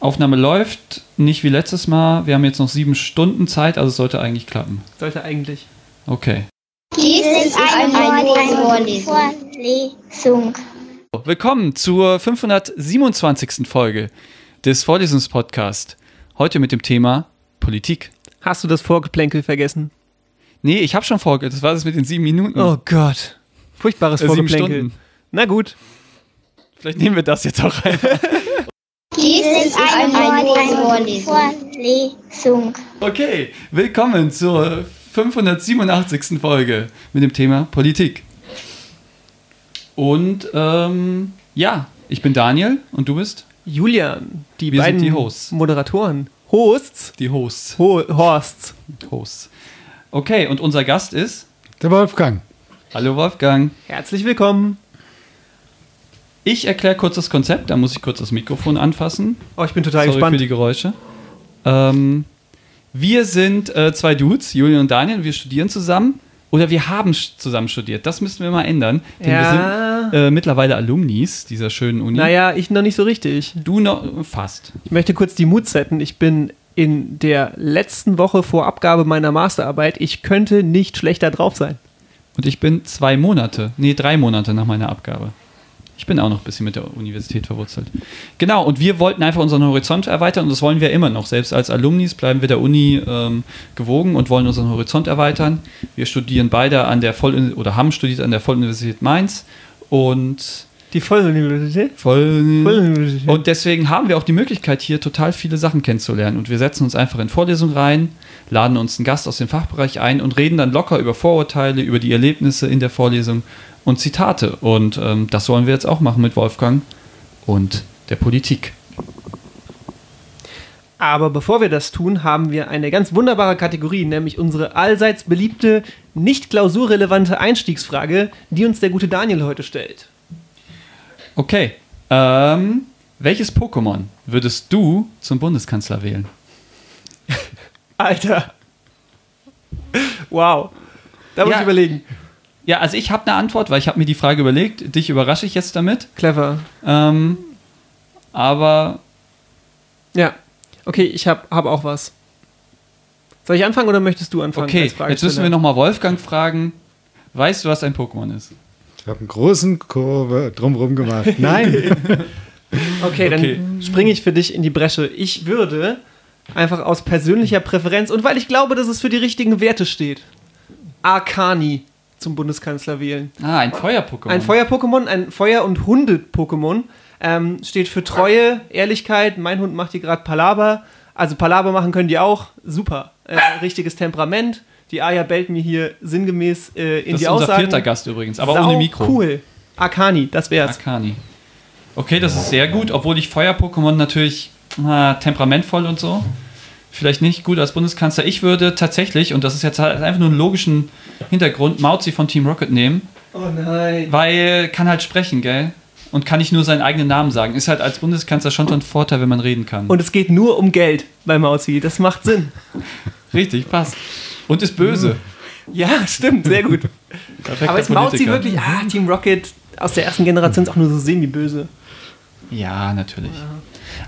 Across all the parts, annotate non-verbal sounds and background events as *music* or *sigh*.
Aufnahme läuft, nicht wie letztes Mal. Wir haben jetzt noch sieben Stunden Zeit, also es sollte eigentlich klappen. Sollte eigentlich. Okay. Dies ist eine, eine Vorlesung. Willkommen zur 527. Folge des Vorlesungspodcasts. Heute mit dem Thema Politik. Hast du das Vorgeplänkel vergessen? Nee, ich habe schon vorge... Das war das mit den sieben Minuten. Oh Gott. Furchtbares Äh, sieben Vorgeplänkel. Stunden. Na gut. Vielleicht nehmen wir das jetzt auch rein. *laughs* Dies ist eine, eine Vorlesung. Okay, willkommen zur 587. Folge mit dem Thema Politik. Und ähm, ja, ich bin Daniel und du bist Julian, die Wir sind beiden die Hosts. Moderatoren. Hosts? die Hosts. Ho Horsts. Hosts. Okay, und unser Gast ist. Der Wolfgang. Hallo Wolfgang. Herzlich willkommen. Ich erkläre kurz das Konzept, da muss ich kurz das Mikrofon anfassen. Oh, ich bin total Sorry für gespannt. die Geräusche. Ähm, wir sind äh, zwei Dudes, Julian und Daniel, wir studieren zusammen. Oder wir haben zusammen studiert. Das müssten wir mal ändern. Denn Ja. wir sind äh, mittlerweile Alumnis dieser schönen Uni. Naja, ich noch nicht so richtig. Du noch fast. Ich möchte kurz die Mut setzen. Ich bin in der letzten Woche vor Abgabe meiner Masterarbeit. Ich könnte nicht schlechter drauf sein. Und ich bin zwei Monate, nee, drei Monate nach meiner Abgabe. Ich bin auch noch ein bisschen mit der Universität verwurzelt. Genau, und wir wollten einfach unseren Horizont erweitern und das wollen wir immer noch. Selbst als Alumnis bleiben wir der Uni ähm, gewogen und wollen unseren Horizont erweitern. Wir studieren beide an der Voll oder haben studiert an der Volluniversität Mainz und Die Volluniversität? Voll Volluniversität. und deswegen haben wir auch die Möglichkeit, hier total viele Sachen kennenzulernen. Und wir setzen uns einfach in Vorlesungen rein, laden uns einen Gast aus dem Fachbereich ein und reden dann locker über Vorurteile, über die Erlebnisse in der Vorlesung und Zitate. Und ähm, das wollen wir jetzt auch machen mit Wolfgang und der Politik. Aber bevor wir das tun, haben wir eine ganz wunderbare Kategorie, nämlich unsere allseits beliebte, nicht klausurrelevante Einstiegsfrage, die uns der gute Daniel heute stellt. Okay. Ähm, welches Pokémon würdest du zum Bundeskanzler wählen? *laughs* Alter. Wow. Da muss Ja. ich überlegen. Ja, also ich habe eine Antwort, weil ich habe mir die Frage überlegt. Dich überrasche ich jetzt damit. Clever. Ähm, aber Ja. Okay, ich habe hab auch was. Soll ich anfangen oder möchtest du anfangen? Okay, als jetzt müssen wir nochmal Wolfgang fragen. Weißt du, was ein Pokémon ist? Ich habe einen großen Kurve drumherum gemacht. Nein. *laughs* Okay, dann Okay. springe ich für dich in die Bresche. Ich würde einfach aus persönlicher Präferenz und weil ich glaube, dass es für die richtigen Werte steht, Arcani zum Bundeskanzler wählen. Ah, ein Feuer-Pokémon. Ein Feuer-Pokémon, ein Feuer- und Hunde-Pokémon. Ähm, steht für Treue, Ehrlichkeit. Mein Hund macht hier gerade Palaber. Also Palaber machen können die auch. Super. Äh, richtiges Temperament. Die Aya bellt mir hier sinngemäß äh, in das die ist unser Aussagen. vierter Gast übrigens, aber Sau ohne Mikro. Cool. Arcani, das wär's. Akani. Okay, das ist sehr gut, obwohl ich Feuer-Pokémon natürlich ah, temperamentvoll und so. Vielleicht nicht gut als Bundeskanzler. Ich würde tatsächlich, und das ist jetzt halt einfach nur einen logischen Hintergrund, Mauzi von Team Rocket nehmen, Oh nein. weil kann halt sprechen, gell? Und kann nicht nur seinen eigenen Namen sagen. Ist halt als Bundeskanzler schon ein Vorteil, wenn man reden kann. Und es geht nur um Geld bei Mauzi. Das macht Sinn. *laughs* Richtig, passt. Und ist böse. Ja, stimmt, sehr gut. Aber ist Mauzi wirklich, ah, Team Rocket aus der ersten Generation ist auch nur so semi-böse. Ja, natürlich.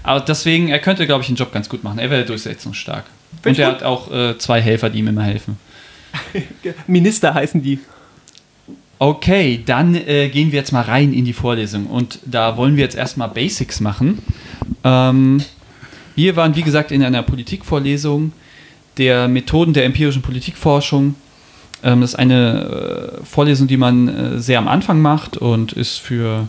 Aber deswegen, er könnte, glaube ich, den Job ganz gut machen. Er wäre durchsetzungsstark. Find Und er hat auch äh, zwei Helfer, die ihm immer helfen. *laughs* Minister heißen die. Okay, dann äh, gehen wir jetzt mal rein in die Vorlesung. Und da wollen wir jetzt erstmal Basics machen. Ähm, wir waren, wie gesagt, in einer Politikvorlesung der Methoden der empirischen Politikforschung. Ähm, das ist eine äh, Vorlesung, die man äh, sehr am Anfang macht und ist für,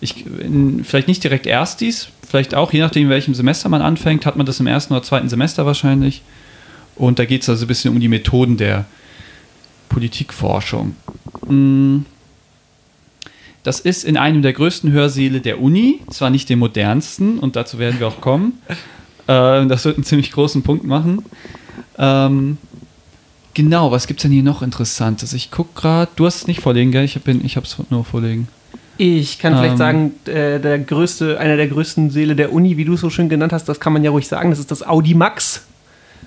ich, in, vielleicht nicht direkt Erstis, vielleicht auch, je nachdem, in welchem Semester man anfängt, hat man das im ersten oder zweiten Semester wahrscheinlich. Und da geht es also ein bisschen um die Methoden der Politikforschung. Mm. Das ist in einem der größten Hörsäle der Uni, zwar nicht dem modernsten, und dazu werden wir auch kommen. *laughs* Äh, das wird einen ziemlich großen Punkt machen. Ähm, genau, was gibt es denn hier noch Interessantes? Ich gucke gerade, du hast es nicht vorlegen, gell? Ich habe es nur vorlegen. Ich kann vielleicht Ähm. sagen, äh, der größte, einer der größten Seele der Uni, wie du es so schön genannt hast, das kann man ja ruhig sagen, das ist das Audi Max.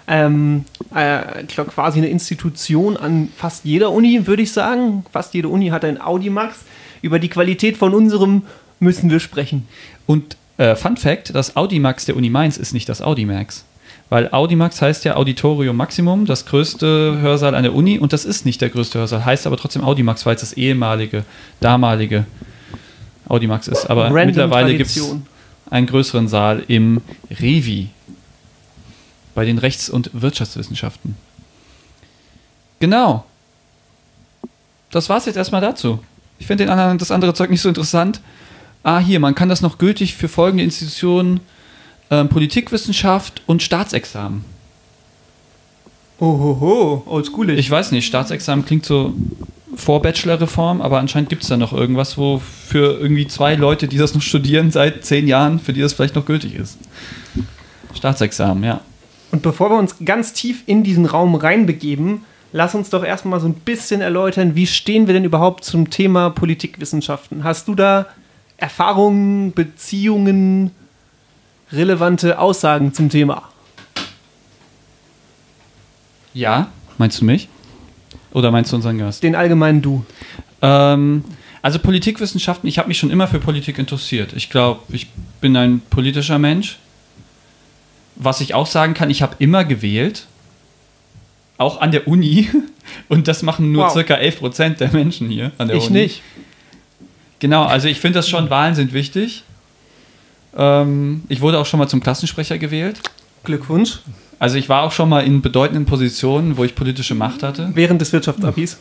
Ähm, äh, quasi eine Institution an fast jeder Uni, würde ich sagen. Fast jede Uni hat ein Audi Max. Über die Qualität von unserem müssen wir sprechen. Und Äh, Fun Fact: Das Audimax der Uni Mainz ist nicht das Audimax. Weil Audimax heißt ja Auditorium Maximum, das größte Hörsaal an der Uni, und das ist nicht der größte Hörsaal, heißt aber trotzdem Audimax, weil es das ehemalige, damalige Audimax ist. Aber Random mittlerweile gibt es einen größeren Saal im Revi bei den Rechts- und Wirtschaftswissenschaften. Genau. Das war's jetzt erstmal dazu. Ich finde das andere Zeug nicht so interessant. Ah, hier, man kann das noch gültig für folgende Institutionen: ähm, Politikwissenschaft und Staatsexamen. Ohoho, oldschoolig. Ich weiß nicht, Staatsexamen klingt so vor Bachelor-Reform, aber anscheinend gibt es da noch irgendwas, wo für irgendwie zwei Leute, die das noch studieren seit zehn Jahren, für die das vielleicht noch gültig ist. Staatsexamen, ja. Und bevor wir uns ganz tief in diesen Raum reinbegeben, lass uns doch erstmal so ein bisschen erläutern, wie stehen wir denn überhaupt zum Thema Politikwissenschaften? Hast du da Erfahrungen, Beziehungen, relevante Aussagen zum Thema? Ja, meinst du mich? Oder meinst du unseren Gast? Den allgemeinen Du. Ähm, also Politikwissenschaften, ich habe mich schon immer für Politik interessiert. Ich glaube, ich bin ein politischer Mensch. Was ich auch sagen kann, ich habe immer gewählt. Auch an der Uni. *laughs* Und das machen nur Wow. circa 11% der Menschen hier an der Ich Uni. nicht. Genau, also ich finde das schon, Wahlen sind wichtig. Ähm, ich wurde auch schon mal zum Klassensprecher gewählt. Glückwunsch. Also ich war auch schon mal in bedeutenden Positionen, wo ich politische Macht hatte. Während des Wirtschaftsabis.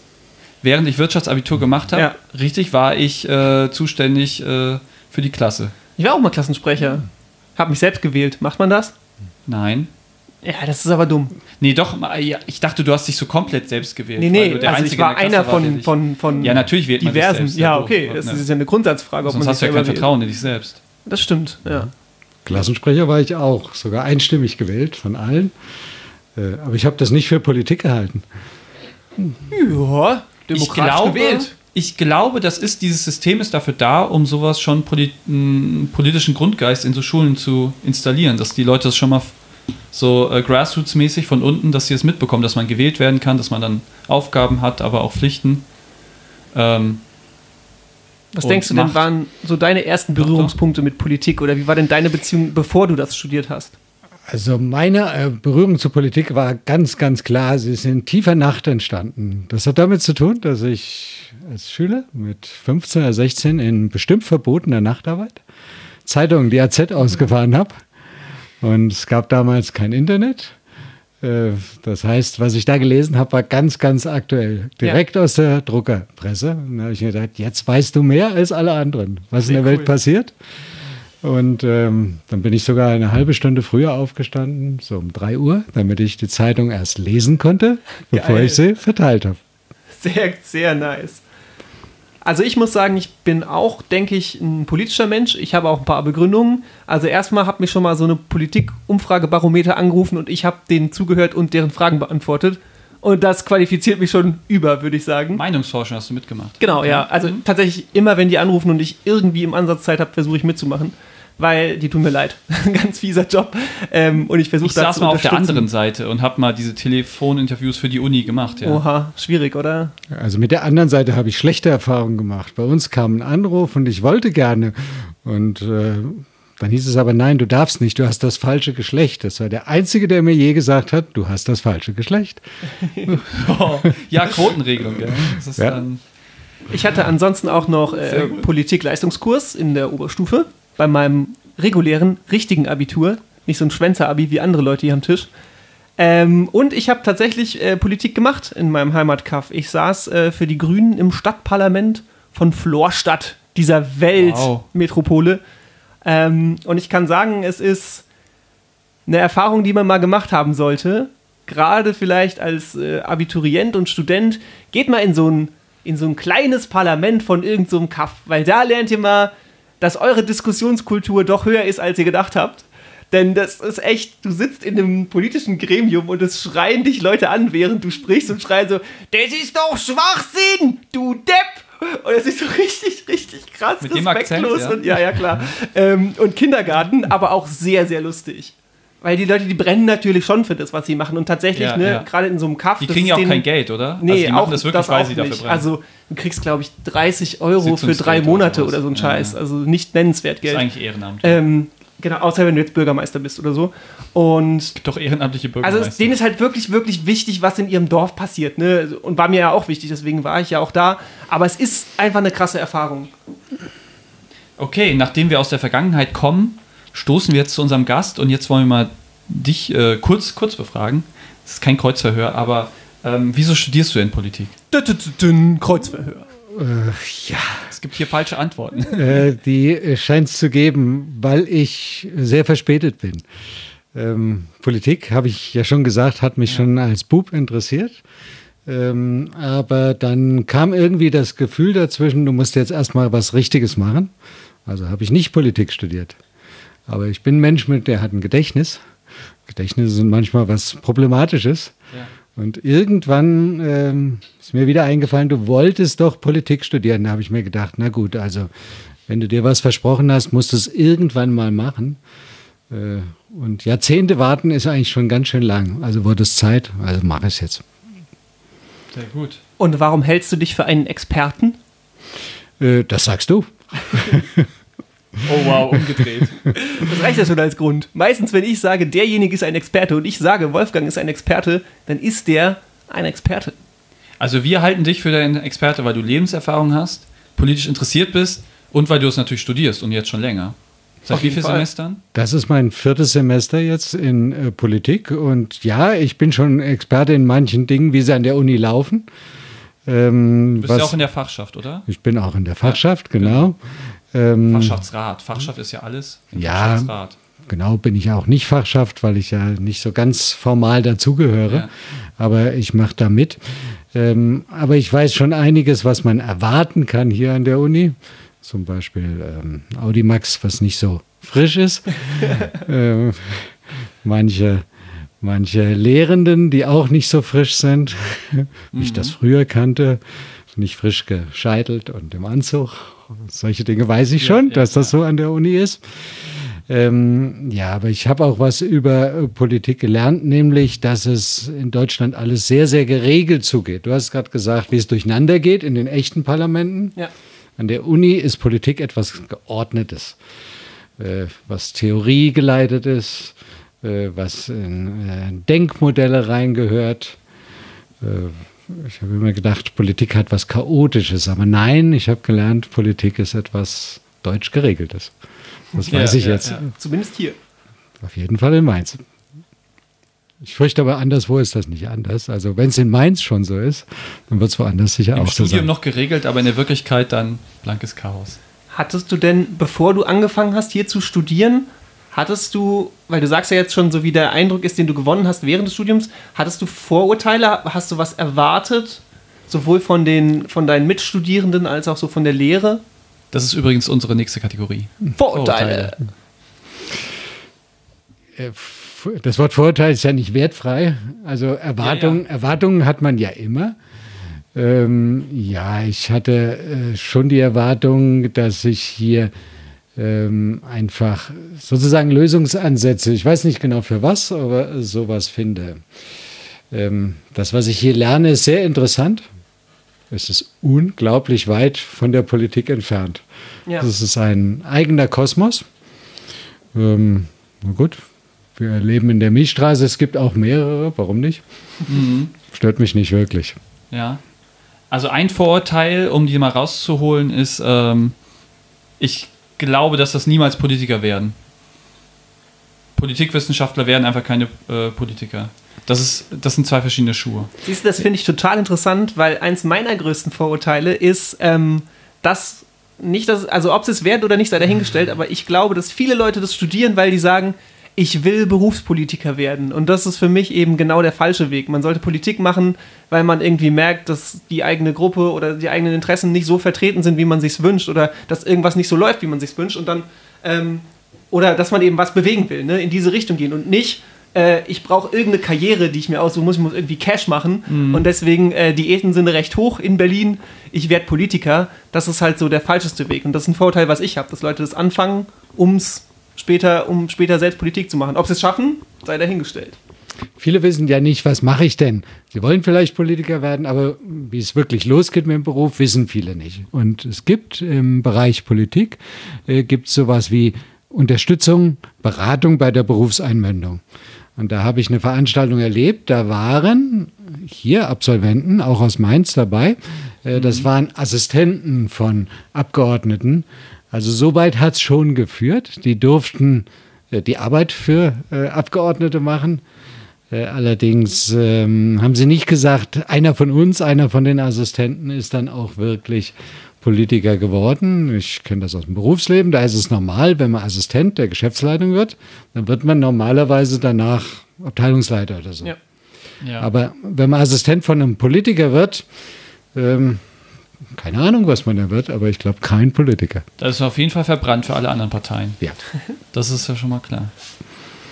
Während ich Wirtschaftsabitur gemacht habe, Ja. richtig, war ich äh, zuständig äh, für die Klasse. Ich war auch mal Klassensprecher. Hab mich selbst gewählt. Macht man das? Nein. Ja, das ist aber dumm. Nee, doch, ich dachte, du hast dich so komplett selbst gewählt. Nee, nee, der also ich Einzige war in der einer war, von, von, von Ja, natürlich wählt man sich diversen. selbst, ja, okay, du- das ne. ist ja eine Grundsatzfrage, ob Sonst man hast du ja kein wählt. Vertrauen in dich selbst. Das stimmt, ja. Klassensprecher war ich auch, sogar einstimmig gewählt von allen. Äh, Aber ich habe das nicht für Politik gehalten. Ja, Ich demokratisch glaube, gewählt. ich glaube, das ist, dieses System ist dafür da, um sowas schon polit, einen politischen Grundgeist in so Schulen zu installieren, dass die Leute das schon mal so äh, Grassroots-mäßig von unten, dass sie es mitbekommen, dass man gewählt werden kann, dass man dann Aufgaben hat, aber auch Pflichten. Ähm, Was denkst du denn, Macht. waren so deine ersten Berührungspunkte mit Politik oder wie war denn deine Beziehung, bevor du das studiert hast? Also meine äh, Berührung zur Politik war ganz, ganz klar, sie ist in tiefer Nacht entstanden. Das hat damit zu tun, dass ich als Schüler mit 15 oder 16 in bestimmt verbotener Nachtarbeit Zeitungen, die AZ ausgefahren habe. Und es gab damals kein Internet. Äh, Das heißt, was ich da gelesen habe, war ganz, ganz aktuell. Direkt aus der Druckerpresse. Und da habe ich mir gedacht, jetzt weißt du mehr als alle anderen, was Sehr in der Welt cool. passiert. Und ähm, dann bin ich sogar eine halbe Stunde früher aufgestanden, so um 3 Uhr, damit ich die Zeitung erst lesen konnte, bevor Geil. ich sie verteilt habe. Sehr, sehr nice. Also ich muss sagen, ich bin auch, denke ich, ein politischer Mensch. Ich habe auch ein paar Begründungen. Also erstmal hat mich schon mal so eine Politik-Umfragebarometer angerufen und ich habe denen zugehört und deren Fragen beantwortet. Und das qualifiziert mich schon über, würde ich sagen. Meinungsforschung hast du mitgemacht. Genau, ja. Also tatsächlich immer, wenn die anrufen und ich irgendwie im Ansatz Zeit habe, versuche ich mitzumachen. Weil die tun mir leid. *laughs* Ganz fieser Job. Ähm, und ich versuche Ich saß mal auf der anderen Seite und habe mal diese Telefoninterviews für die Uni gemacht. Ja. Oha, schwierig, oder? Also mit der anderen Seite habe ich schlechte Erfahrungen gemacht. Bei uns kam ein Anruf und ich wollte gerne. Und äh, dann hieß es aber, nein, du darfst nicht, du hast das falsche Geschlecht. Das war der Einzige, der mir je gesagt hat, du hast das falsche Geschlecht. *laughs* Oh, ja, Quotenregelung. Gell? Das ist Ja. dann, Ich hatte ansonsten auch noch äh. Politik-Leistungskurs in der Oberstufe bei meinem regulären, richtigen Abitur. Nicht so ein Schwänzer-Abi wie andere Leute hier am Tisch. Ähm, und ich habe tatsächlich äh, Politik gemacht in meinem Heimatkaff. Ich saß äh, für die Grünen im Stadtparlament von Florstadt, dieser Wow. Weltmetropole. Ähm, und ich kann sagen, es ist eine Erfahrung, die man mal gemacht haben sollte. Gerade vielleicht als äh, Abiturient und Student, geht mal in so ein, in so ein kleines Parlament von irgendeinem so Kaff, weil da lernt ihr mal, dass eure Diskussionskultur doch höher ist, als ihr gedacht habt. Denn das ist echt, du sitzt in einem politischen Gremium und es schreien dich Leute an, während du sprichst und schreien so, das ist doch Schwachsinn, du Depp! Und das ist so richtig, richtig krass Mit dem Akzent, respektlos. ja? Und, ja, ja, klar. Ähm, und Kindergarten, aber auch sehr, sehr lustig. Weil die Leute, die brennen natürlich schon für das, was sie machen. Und tatsächlich, Ja, ne, ja. gerade in so einem Kaff. Die das kriegen ja auch denen- kein Geld, oder? Nee, also die machen auch, das wirklich, weil auch sie dafür nicht. brennen. Also du kriegst, glaube ich, 30 Euro für drei oder Monate sowas. oder so ein Scheiß. ja. Also nicht nennenswert das Geld. ist eigentlich Ehrenamt. Ähm, genau, außer wenn du jetzt Bürgermeister bist oder so. Und Doch ehrenamtliche also Bürgermeister. es, denen ist halt wirklich, wirklich wichtig, was in ihrem Dorf passiert. Ne? Und war mir ja auch wichtig, deswegen war ich ja auch da. Aber es ist einfach eine krasse Erfahrung. Okay, nachdem wir aus der Vergangenheit kommen, stoßen wir jetzt zu unserem Gast und jetzt wollen wir mal dich äh, kurz, kurz befragen. Das ist kein Kreuzverhör, aber ähm, wieso studierst du denn Politik? Dün, dün, dün, Kreuzverhör. Ja, Es gibt hier falsche Antworten. *laughs* äh, die scheint es zu geben, weil ich sehr verspätet bin. Ähm, Politik, habe ich ja schon gesagt, hat mich schon als Bub interessiert. Ähm, aber dann kam irgendwie das Gefühl dazwischen, du musst jetzt erstmal was Richtiges machen. Also habe ich nicht Politik studiert. Aber ich bin ein Mensch, mit der hat ein Gedächtnis. Gedächtnisse sind manchmal was Problematisches. Ja. Und irgendwann ähm, ist mir wieder eingefallen, du wolltest doch Politik studieren. Da habe ich mir gedacht, na gut, also wenn du dir was versprochen hast, musst du es irgendwann mal machen. Äh, und Jahrzehnte warten ist eigentlich schon ganz schön lang. Also wurde es Zeit, also mache ich es jetzt. Sehr gut. Und warum hältst du dich für einen Experten? Äh, das sagst du. *laughs* Oh wow, umgedreht. *laughs* Das reicht ja schon als Grund. Meistens, wenn ich sage, derjenige ist ein Experte und ich sage, Wolfgang ist ein Experte, dann ist der ein Experte. Also wir halten dich für deinen Experte, weil du Lebenserfahrung hast, politisch interessiert bist und weil du es natürlich studierst und jetzt schon länger. Seit wie vielen. Semestern? Das ist mein viertes Semester jetzt in äh, Politik. Und ja, ich bin schon Experte in manchen Dingen, wie sie an der Uni laufen. Ähm, Du bist was- ja auch in der Fachschaft, oder? ich bin auch in der Fachschaft, genau. Ähm, Fachschaftsrat. Fachschaft ist ja alles. Ja. Genau, bin ich auch nicht Fachschaft, weil ich ja nicht so ganz formal dazugehöre. Ja. Aber ich mache da mit. Ähm, aber ich weiß schon einiges, was man erwarten kann hier an der Uni. Zum Beispiel ähm, Audimax, was nicht so frisch ist. *laughs* ähm, manche, manche Lehrenden, die auch nicht so frisch sind, *laughs* wie ich das früher kannte. Nicht frisch gescheitelt und im Anzug. Solche Dinge weiß ich schon, ja, dass das so an der Uni ist. Ähm, ja, aber ich habe auch was über äh, Politik gelernt, nämlich, dass es in Deutschland alles sehr, sehr geregelt zugeht. Du hast gerade gesagt, wie es durcheinander geht in den echten Parlamenten. Ja. An der Uni ist Politik etwas Geordnetes, äh, was Theorie geleitet ist, äh, was in äh, Denkmodelle reingehört. Ich habe immer gedacht, Politik hat was Chaotisches, aber nein, ich habe gelernt, Politik ist etwas deutsch geregeltes. Das Ja, weiß ich ja, jetzt. ja. Zumindest hier. Auf jeden Fall in Mainz. Ich fürchte aber, anderswo ist das nicht anders. Also wenn es in Mainz schon so ist, dann wird es woanders sicher Im auch so Studium sein. noch geregelt, aber in der Wirklichkeit dann blankes Chaos. Hattest du denn, bevor du angefangen hast, hier zu studieren, hattest du, weil du sagst ja jetzt schon, so wie der Eindruck ist, den du gewonnen hast während des Studiums, hattest du Vorurteile? Hast du was erwartet? Sowohl von, den, von deinen Mitstudierenden als auch so von der Lehre? Das ist übrigens unsere nächste Kategorie. Vorurteile. Äh, f- Das Wort Vorurteil ist ja nicht wertfrei. Also Erwartungen, Ja, Erwartungen hat man ja immer. Ähm, ja, ich hatte äh, schon die Erwartung, dass ich hier ähm, einfach sozusagen Lösungsansätze, ich weiß nicht genau für was, aber sowas finde. Ähm, das, was ich hier lerne, ist sehr interessant. Es ist unglaublich weit von der Politik entfernt. Ja. Das ist ein eigener Kosmos. Ähm, na gut, wir leben in der Milchstraße, es gibt auch mehrere, warum nicht? Stört mich nicht wirklich. Ja. Also ein Vorurteil, um die mal rauszuholen, ist, ähm, ich glaube, dass das niemals Politiker werden. Politikwissenschaftler werden einfach keine äh, Politiker. Das, ist, das sind zwei verschiedene Schuhe. Siehst du, das finde ich total interessant, weil eins meiner größten Vorurteile ist, ähm, dass nicht, dass, also ob sie es werden oder nicht, sei dahingestellt, *laughs* aber ich glaube, dass viele Leute das studieren, weil die sagen, ich will Berufspolitiker werden. Und das ist für mich eben genau der falsche Weg. Man sollte Politik machen, weil man irgendwie merkt, dass die eigene Gruppe oder die eigenen Interessen nicht so vertreten sind, wie man sich wünscht, oder dass irgendwas nicht so läuft, wie man sich wünscht. Und dann, ähm, oder dass man eben was bewegen will, ne? in diese Richtung gehen und nicht, äh, ich brauche irgendeine Karriere, die ich mir aussuchen muss, ich muss irgendwie Cash machen und deswegen äh, Diäten sind recht hoch in Berlin, ich werde Politiker. Das ist halt so der falscheste Weg und das ist ein Vorteil, was ich habe, dass Leute das anfangen, ums später, um später selbst Politik zu machen. Ob sie es schaffen, sei dahingestellt. Viele wissen ja nicht, was mache ich denn? Sie wollen vielleicht Politiker werden, aber wie es wirklich losgeht mit dem Beruf, wissen viele nicht. Und es gibt im Bereich Politik, äh, gibt es sowas wie Unterstützung, Beratung bei der Berufseinwendung. Und da habe ich eine Veranstaltung erlebt, da waren hier Absolventen, auch aus Mainz dabei. Äh, das waren Assistenten von Abgeordneten. Also soweit hat es schon geführt. Die durften äh, die Arbeit für äh, Abgeordnete machen. Äh, allerdings ähm, haben sie nicht gesagt, einer von uns, einer von den Assistenten ist dann auch wirklich Politiker geworden. Ich kenne das aus dem Berufsleben. Da ist es normal, wenn man Assistent der Geschäftsleitung wird, dann wird man normalerweise danach Abteilungsleiter oder so. Ja. Ja. Aber wenn man Assistent von einem Politiker wird, ähm, keine Ahnung, was man da wird, aber ich glaube kein Politiker. Das ist auf jeden Fall verbrannt für alle anderen Parteien. Ja. *laughs* Das ist ja schon mal klar.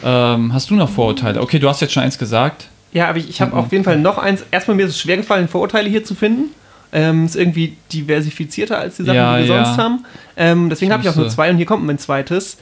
Ähm, hast du noch Vorurteile? Okay, du hast jetzt schon eins gesagt. Ja, aber ich, ich habe auf jeden Fall noch eins. Erstmal mir ist es schwer gefallen, Vorurteile hier zu finden. Ähm, ist irgendwie diversifizierter als die Sachen, Ja, die wir ja. sonst haben. Ähm, deswegen habe ich auch nur musste- zwei und hier kommt mein zweites.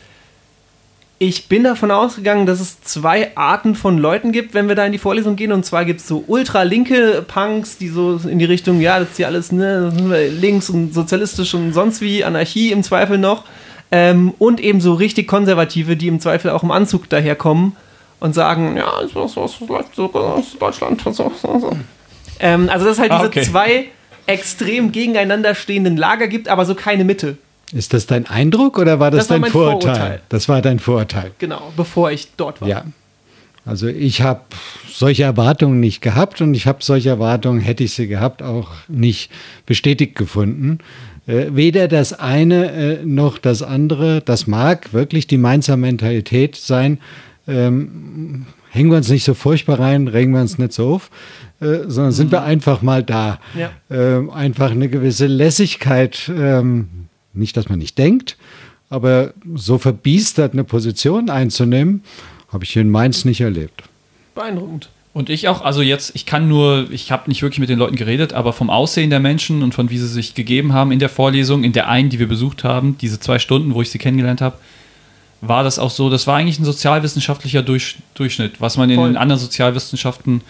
Ich bin davon ausgegangen, dass es zwei Arten von Leuten gibt, wenn wir da in die Vorlesung gehen. Und zwar gibt es so ultralinke Punks, die so in die Richtung, ja, das ist hier alles ne, das links und sozialistisch und sonst wie, Anarchie im Zweifel noch. Ähm, und eben so richtig konservative, die im Zweifel auch im Anzug daherkommen und sagen, ja, so läuft so, so Deutschland. Ähm, also dass es halt Ah, diese okay. zwei extrem gegeneinander stehenden Lager gibt, aber so keine Mitte. Ist das dein Eindruck oder war das, Das war dein mein Vorurteil? Vorurteil. Das war dein Vorurteil. Genau, bevor ich dort war. Ja. Also ich habe solche Erwartungen nicht gehabt und ich habe solche Erwartungen, hätte ich sie gehabt, auch nicht bestätigt gefunden. Äh, weder das eine äh, noch das andere, das mag wirklich die Mainzer Mentalität sein. Ähm, hängen wir uns nicht so furchtbar rein, regen wir uns nicht so auf, äh, sondern sind wir einfach mal da. Ja. Ähm, einfach eine gewisse Lässigkeit, ähm, nicht, dass man nicht denkt, aber so verbiestert eine Position einzunehmen, habe ich hier in Mainz nicht erlebt. Beeindruckend. Und ich auch, also jetzt, ich kann nur, ich habe nicht wirklich mit den Leuten geredet, aber vom Aussehen der Menschen und von wie sie sich gegeben haben in der Vorlesung, in der einen, die wir besucht haben, diese zwei Stunden, wo ich sie kennengelernt habe, war das auch so, das war eigentlich ein sozialwissenschaftlicher Durch, Durchschnitt, was man in Voll. den anderen Sozialwissenschaften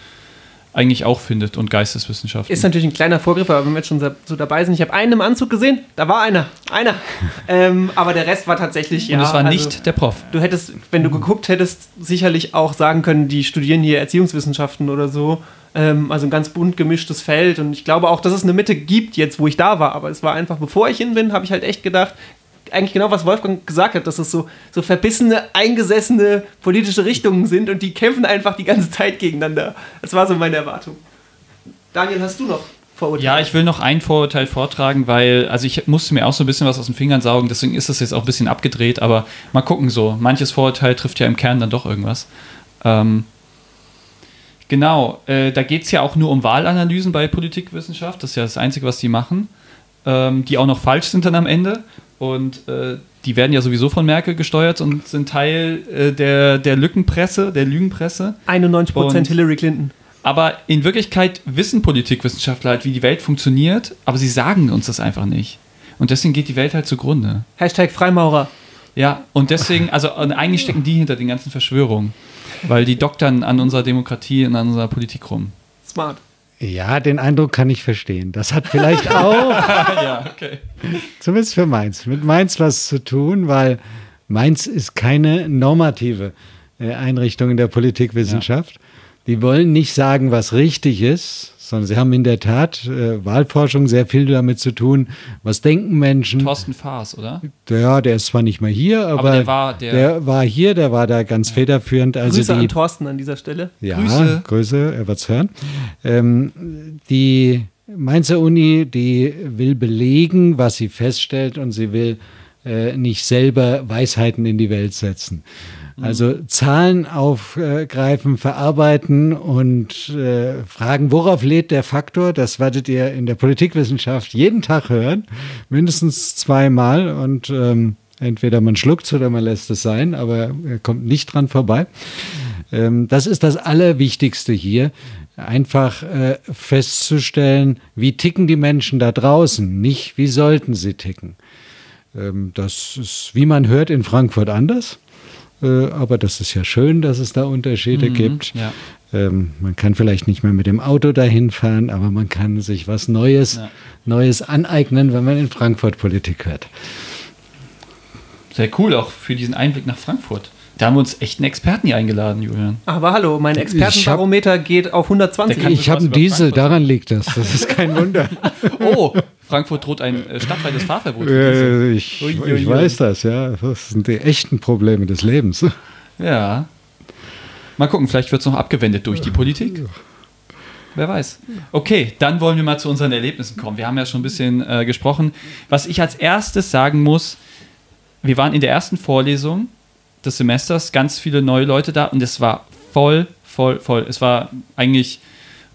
eigentlich auch findet und Geisteswissenschaften. Ist natürlich ein kleiner Vorgriff, aber wenn wir jetzt schon so dabei sind, ich habe einen im Anzug gesehen, da war einer, einer. *laughs* ähm, aber der Rest war tatsächlich, ja. und es war also, nicht der Prof. Du hättest, wenn du geguckt hättest, sicherlich auch sagen können, die studieren hier Erziehungswissenschaften oder so. Ähm, also ein ganz bunt gemischtes Feld. Und ich glaube auch, dass es eine Mitte gibt, jetzt wo ich da war. Aber es war einfach, bevor ich hin bin, habe ich halt echt gedacht, eigentlich genau, was Wolfgang gesagt hat, dass es so, so verbissene, eingesessene politische Richtungen sind und die kämpfen einfach die ganze Zeit gegeneinander. Das war so meine Erwartung. Daniel, hast du noch Vorurteile? Ja, ich will noch ein Vorurteil vortragen, weil, also ich musste mir auch so ein bisschen was aus den Fingern saugen, deswegen ist das jetzt auch ein bisschen abgedreht, aber mal gucken so. Manches Vorurteil trifft ja im Kern dann doch irgendwas. Ähm, genau, äh, da geht es ja auch nur um Wahlanalysen bei Politikwissenschaft, das ist ja das Einzige, was die machen, ähm, die auch noch falsch sind dann am Ende. Und äh, die werden ja sowieso von Merkel gesteuert und sind Teil äh, der, der Lückenpresse, der Lügenpresse. 91% Und- Hillary Clinton. Aber in Wirklichkeit wissen Politikwissenschaftler halt, wie die Welt funktioniert, aber sie sagen uns das einfach nicht. Und deswegen geht die Welt halt zugrunde. Hashtag Freimaurer. Ja, und deswegen, also eigentlich stecken die hinter den ganzen Verschwörungen. Weil die doktern an unserer Demokratie und an unserer Politik rum. Smart. Ja, den Eindruck kann ich verstehen. Das hat vielleicht *laughs* auch, ja, okay. zumindest für Mainz, mit Mainz was zu tun, weil Mainz ist keine normative äh, Einrichtung in der Politikwissenschaft. Die wollen nicht sagen, was richtig ist, sondern sie haben in der Tat äh, Wahlforschung sehr viel damit zu tun. Was denken Menschen? Thorsten Faas, oder? Ja, der ist zwar nicht mehr hier, aber, der war- der- der war hier, der war da ganz federführend. Also Grüße die, an Thorsten an dieser Stelle. Ja, Grüße. Grüße, er wird's hören. Ähm, die Mainzer Uni, die will belegen, was sie feststellt und sie will äh, nicht selber Weisheiten in die Welt setzen. Also Zahlen aufgreifen, verarbeiten und äh, fragen, worauf lädt der Faktor? Das werdet ihr in der Politikwissenschaft jeden Tag hören, mindestens zweimal und ähm, entweder man schluckt oder man lässt es sein, aber er kommt nicht dran vorbei. Ähm, das ist das Allerwichtigste hier, einfach äh, festzustellen, wie ticken die Menschen da draußen, nicht wie sollten sie ticken. Ähm, das ist, wie man hört, in Frankfurt anders. Äh, aber das ist ja schön, dass es da Unterschiede Mhm, gibt. Ja. Ähm, man kann vielleicht nicht mehr mit dem Auto dahin fahren, aber man kann sich was Neues, Ja. Neues aneignen, wenn man in Frankfurt Politik hört. Sehr cool, auch für diesen Einblick nach Frankfurt. Da haben wir uns echt einen Experten hier eingeladen, Julian. Aber hallo, mein Expertenbarometer geht auf 120. Der kann- Ich habe einen Diesel, daran liegt das. Das ist kein Wunder. *laughs* Oh, Frankfurt droht ein äh, stadtweites Fahrverbot. Äh, ich, ich weiß das, ja. Das sind die echten Probleme des Lebens. Ja. Mal gucken, vielleicht wird es noch abgewendet durch die Politik. Wer weiß. Okay, dann wollen wir mal zu unseren Erlebnissen kommen. Wir haben ja schon ein bisschen äh, gesprochen. Was ich als erstes sagen muss, wir waren in der ersten Vorlesung des Semesters, ganz viele neue Leute da und es war voll, voll, voll. Es war eigentlich,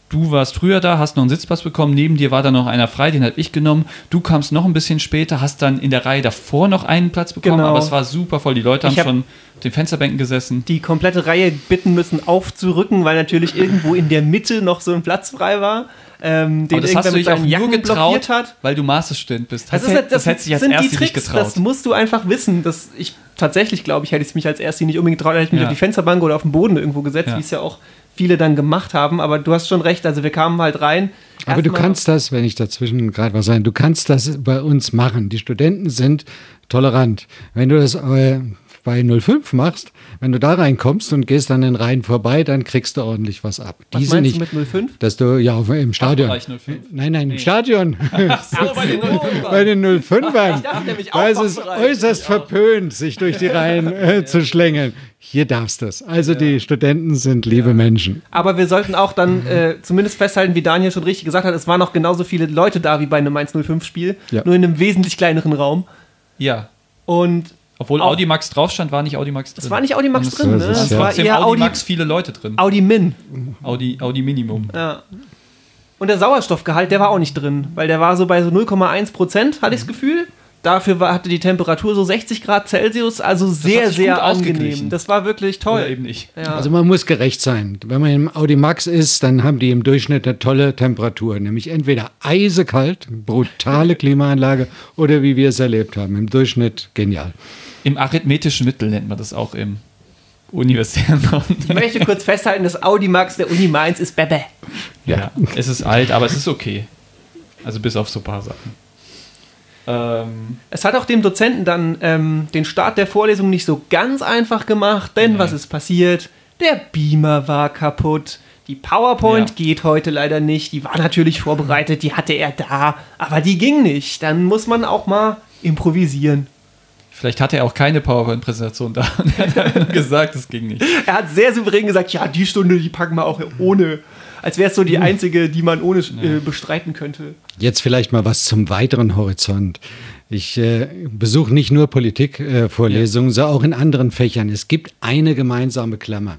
du warst früher da, hast noch einen Sitzplatz bekommen, neben dir war dann noch einer frei, den habe ich genommen. Du kamst noch ein bisschen später, hast dann in der Reihe davor noch einen Platz bekommen, Genau. aber es war super voll. Die Leute haben Ich hab- schon auf den Fensterbänken gesessen. die komplette Reihe bitten müssen aufzurücken, weil natürlich irgendwo in der Mitte noch so ein Platz frei war, ähm, den Aber das hast du dich auch nur getraut, hat. weil du Maßestudent bist. Das, Das, ist, hätt- das, das hätte sich als sind die erstes Tricks, nicht getraut. das musst du einfach wissen. Dass ich tatsächlich glaube, ich hätte es mich als Ersti nicht unbedingt getraut, hätte ich mich Ja. auf die Fensterbank oder auf den Boden irgendwo gesetzt, Ja. wie es ja auch viele dann gemacht haben. Aber du hast schon recht, also wir kamen halt rein. Aber du kannst das, wenn ich dazwischen gerade was sagen, du kannst das bei uns machen. Die Studenten sind tolerant. Wenn du das äh, bei 05 machst, wenn du da reinkommst und gehst an den Reihen vorbei, dann kriegst du ordentlich was ab. Was Diese meinst nicht, du mit 05? dass du ja auf- im Stadion. Fachbereich 05. Nein, nein, im Nee. Stadion. *laughs* so, bei den *laughs* bei den 05ern. dachte nämlich auch Weil es ist äußerst verpönt, sich durch die Reihen äh, zu schlängeln. Hier darfst du es. Also die Studenten sind liebe Menschen. Aber wir sollten auch dann äh, zumindest festhalten, wie Daniel schon richtig gesagt hat, es waren noch genauso viele Leute da wie bei einem 105-Spiel, Ja. nur in einem wesentlich kleineren Raum. Ja. Und Obwohl Auch- Audimax drauf stand, war nicht Audimax drin. es war nicht Audimax Das drin, ne? Es ja- war eher Audi, Audimax viele Leute drin. Audi Min. Audi, Audi Minimum. Ja. Und der Sauerstoffgehalt, der war auch nicht drin, weil der war so bei so 0,1 Prozent, hatte ich Mhm. das Gefühl. Dafür war, hatte die Temperatur so 60 Grad Celsius, also sehr, sehr angenehm. ausgeglichen. Das war wirklich toll. Oder eben nicht. Ja. Also man muss gerecht sein. Wenn man im Audi Max ist, dann haben die im Durchschnitt eine tolle Temperatur, nämlich entweder eisekalt, brutale *laughs* Klimaanlage, oder wie wir es erlebt haben, im Durchschnitt genial. Im arithmetischen Mittel nennt man das auch im universitären ich möchte kurz festhalten, das Audi Max der Uni Mainz ist Bebe. Ja, es ist alt, aber es ist okay. Also bis auf so ein paar Sachen. Ähm, Es hat auch dem Dozenten dann ähm, den Start der Vorlesung nicht so ganz einfach gemacht, denn Nee. was ist passiert? Der Beamer war kaputt. Die PowerPoint Ja. geht heute leider nicht. Die war natürlich vorbereitet, die hatte er da, aber die ging nicht. Dann muss man auch mal improvisieren. Vielleicht hatte er auch keine PowerPoint-Präsentation da und er hat nur gesagt, es ging nicht. Er hat sehr souverän gesagt, ja, die Stunde, die packen wir auch ohne. Als wäre es so die einzige, die man ohne äh, bestreiten könnte. Jetzt vielleicht mal was zum weiteren Horizont. Ich äh, besuche nicht nur Politikvorlesungen, äh, Vorlesungen, sondern auch in anderen Fächern. Es gibt eine gemeinsame Klammer.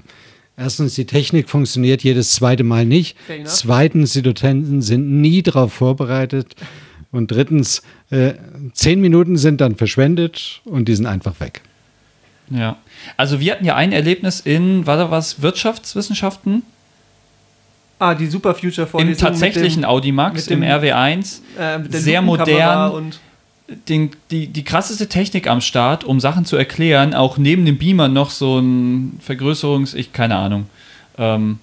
Erstens, die Technik funktioniert jedes zweite Mal nicht. Zweitens, die Dozenten sind nie darauf vorbereitet. Und drittens, äh, zehn Minuten sind dann verschwendet und die sind einfach weg. Ja. Also wir hatten ja ein Erlebnis in, war da was, Wirtschaftswissenschaften? Ah, die Super Future Im Vorlesung. tatsächlichen Audimax, mit dem- im RW1. äh, mit der sehr modern. Und den, die, die krasseste Technik am Start, um Sachen zu erklären. Auch neben dem Beamer noch so ein Vergrößerungs-, ich keine Ahnung. Ähm,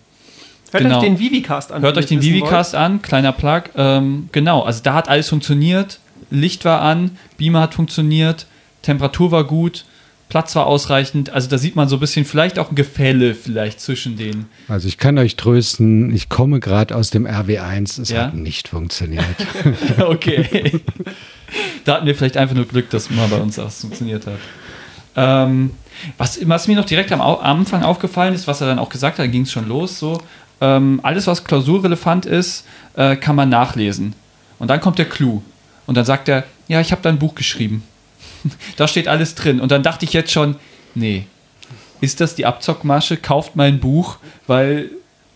hört Genau. euch den Vivicast an. hört euch den Vivicast an, kleiner Plug. Ähm, genau, also da hat alles funktioniert. Licht war an, Beamer hat funktioniert, Temperatur war gut, Platz war ausreichend. Also da sieht man so ein bisschen vielleicht auch ein Gefälle vielleicht zwischen den. Also ich kann euch trösten, ich komme gerade aus dem RW1, es Ja? hat nicht funktioniert. *laughs* okay. da hatten wir vielleicht einfach nur Glück, dass mal bei uns das funktioniert hat. Ähm, was, was mir noch direkt am Anfang aufgefallen ist, was er dann auch gesagt hat, ging es schon los, so, ähm, alles, was klausurrelevant ist, äh, kann man nachlesen. Und dann kommt der Clou. Und dann sagt er, ja, ich habe da ein Buch geschrieben. *laughs* da steht alles drin. Und dann dachte ich jetzt schon, nee, ist das die Abzockmasche? Kauft mein Buch, weil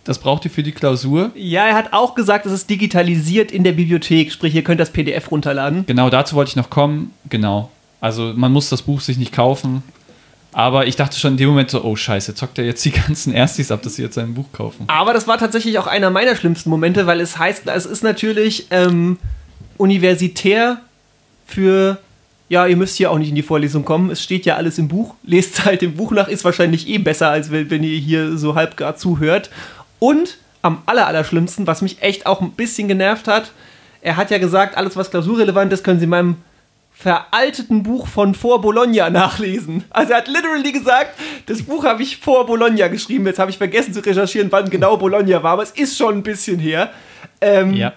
das braucht ihr für die Klausur. Ja, er hat auch gesagt, es ist digitalisiert in der Bibliothek, sprich, ihr könnt das PDF runterladen. Genau, dazu wollte ich noch kommen. Genau. Also man muss das Buch sich nicht kaufen. Aber ich dachte schon in dem Moment so, oh scheiße, zockt er jetzt die *laughs* ganzen Erstis ab, dass sie jetzt sein Buch kaufen. Aber das war tatsächlich auch einer meiner schlimmsten Momente, weil es heißt, es ist natürlich ähm, universitär für ja, ihr müsst hier auch nicht in die Vorlesung kommen, es steht ja alles im Buch, lest halt im Buch nach, ist wahrscheinlich eh besser, als wenn, wenn ihr hier so halb gar zuhört. Und am aller, aller schlimmsten, was mich echt auch ein bisschen genervt hat, er hat ja gesagt, alles was klausurrelevant ist, können Sie in meinem veralteten Buch von vor Bologna nachlesen. Also er hat literally gesagt, das Buch habe ich vor Bologna geschrieben. Jetzt habe ich vergessen zu recherchieren, wann genau Bologna war, aber es ist schon ein bisschen her. Ähm, Ja.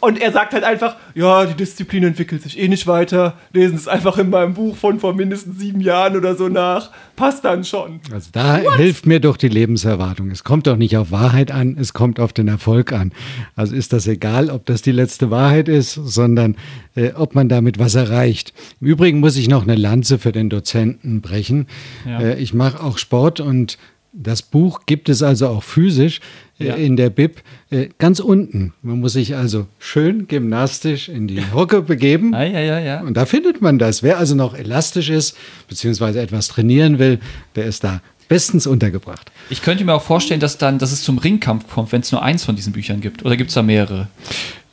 Und er sagt halt einfach, ja, die Disziplin entwickelt sich eh nicht weiter. Lesen es einfach in meinem Buch von vor mindestens sieben Jahren oder so nach. Passt dann schon. Also da hilft mir doch die Lebenserwartung. Es kommt doch nicht auf Wahrheit an, es kommt auf den Erfolg an. Also ist das egal, ob das die letzte Wahrheit ist, sondern äh, ob man damit was erreicht. Im Übrigen muss ich noch eine Lanze für den Dozenten brechen. Ja. Äh, ich mache auch Sport und das Buch gibt es also auch physisch Ja. in der Bib äh, ganz unten. Man muss sich also schön gymnastisch in die Hocke begeben. Ja, ja, ja, ja. Und da findet man das. Wer also noch elastisch ist, beziehungsweise etwas trainieren will, der ist da bestens untergebracht. Ich könnte mir auch vorstellen, dass dann, dass es zum Ringkampf kommt, wenn es nur eins von diesen Büchern gibt. Oder gibt es da mehrere?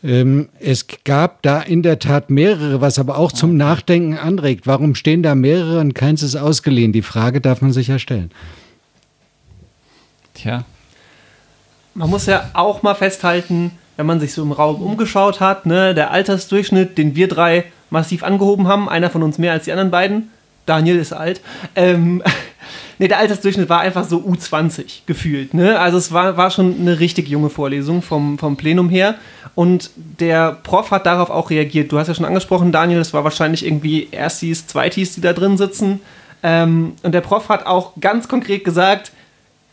Ähm, es gab da in der Tat mehrere, was aber auch zum Nachdenken anregt. Warum stehen da mehrere und keins ist ausgeliehen? Die Frage darf man sich ja stellen. Tja. Man muss ja auch mal festhalten, wenn man sich so im Raum umgeschaut hat, ne, der Altersdurchschnitt, den wir drei massiv angehoben haben, einer von uns mehr als die anderen beiden, Daniel ist alt, ähm, *laughs* nee, der Altersdurchschnitt war einfach so U20 gefühlt. Ne? Also es war, war schon eine richtig junge Vorlesung vom, vom Plenum her. Und der Prof hat darauf auch reagiert. Du hast ja schon angesprochen, Daniel, das war wahrscheinlich irgendwie Erstis, Zweitis, die da drin sitzen. Ähm, und der Prof hat auch ganz konkret gesagt,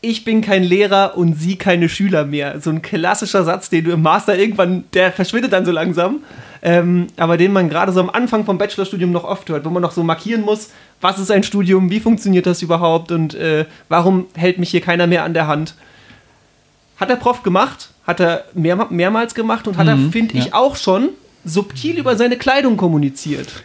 ich bin kein Lehrer und Sie keine Schüler mehr. So ein klassischer Satz, den du im Master irgendwann, der verschwindet dann so langsam, ähm, aber den man gerade so am Anfang vom Bachelorstudium noch oft hört, wo man noch so markieren muss, was ist ein Studium, wie funktioniert das überhaupt und äh, warum hält mich hier keiner mehr an der Hand. Hat der Prof gemacht, hat er mehr, mehrmals gemacht und hat er, finde ich, ja. auch schon subtil über seine Kleidung kommuniziert.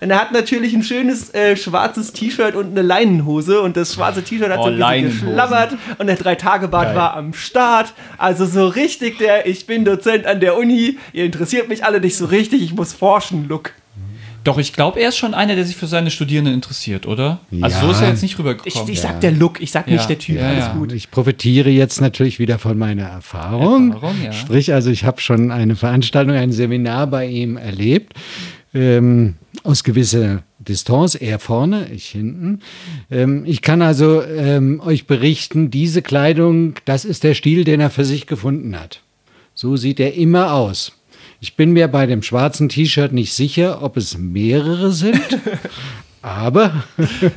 Denn er hat natürlich ein schönes äh, schwarzes T-Shirt und eine Leinenhose und das schwarze T-Shirt hat Oh, so ein bisschen geschlabbert und der Drei-Tage-Bart war am Start. Also so richtig der, ich bin Dozent an der Uni, ihr interessiert mich alle nicht so richtig, ich muss forschen, Look. Doch, ich glaube, er ist schon einer, der sich für seine Studierenden interessiert, oder? Also so Ja. ist er jetzt nicht Ich, rübergekommen. ich sag der Look, ich sag Ja. nicht der Typ, Ja, alles ja. gut. Ich profitiere jetzt natürlich wieder von meiner Erfahrung. Erfahrung, ja. Sprich, also ich habe schon eine Veranstaltung, ein Seminar bei ihm erlebt. Ähm, aus gewisser Distanz, er vorne, ich hinten. Ähm, ich kann also ähm, euch berichten, diese Kleidung, das ist der Stil, den er für sich gefunden hat. So sieht er immer aus. Ich bin mir bei dem schwarzen T-Shirt nicht sicher, ob es mehrere sind, *laughs* aber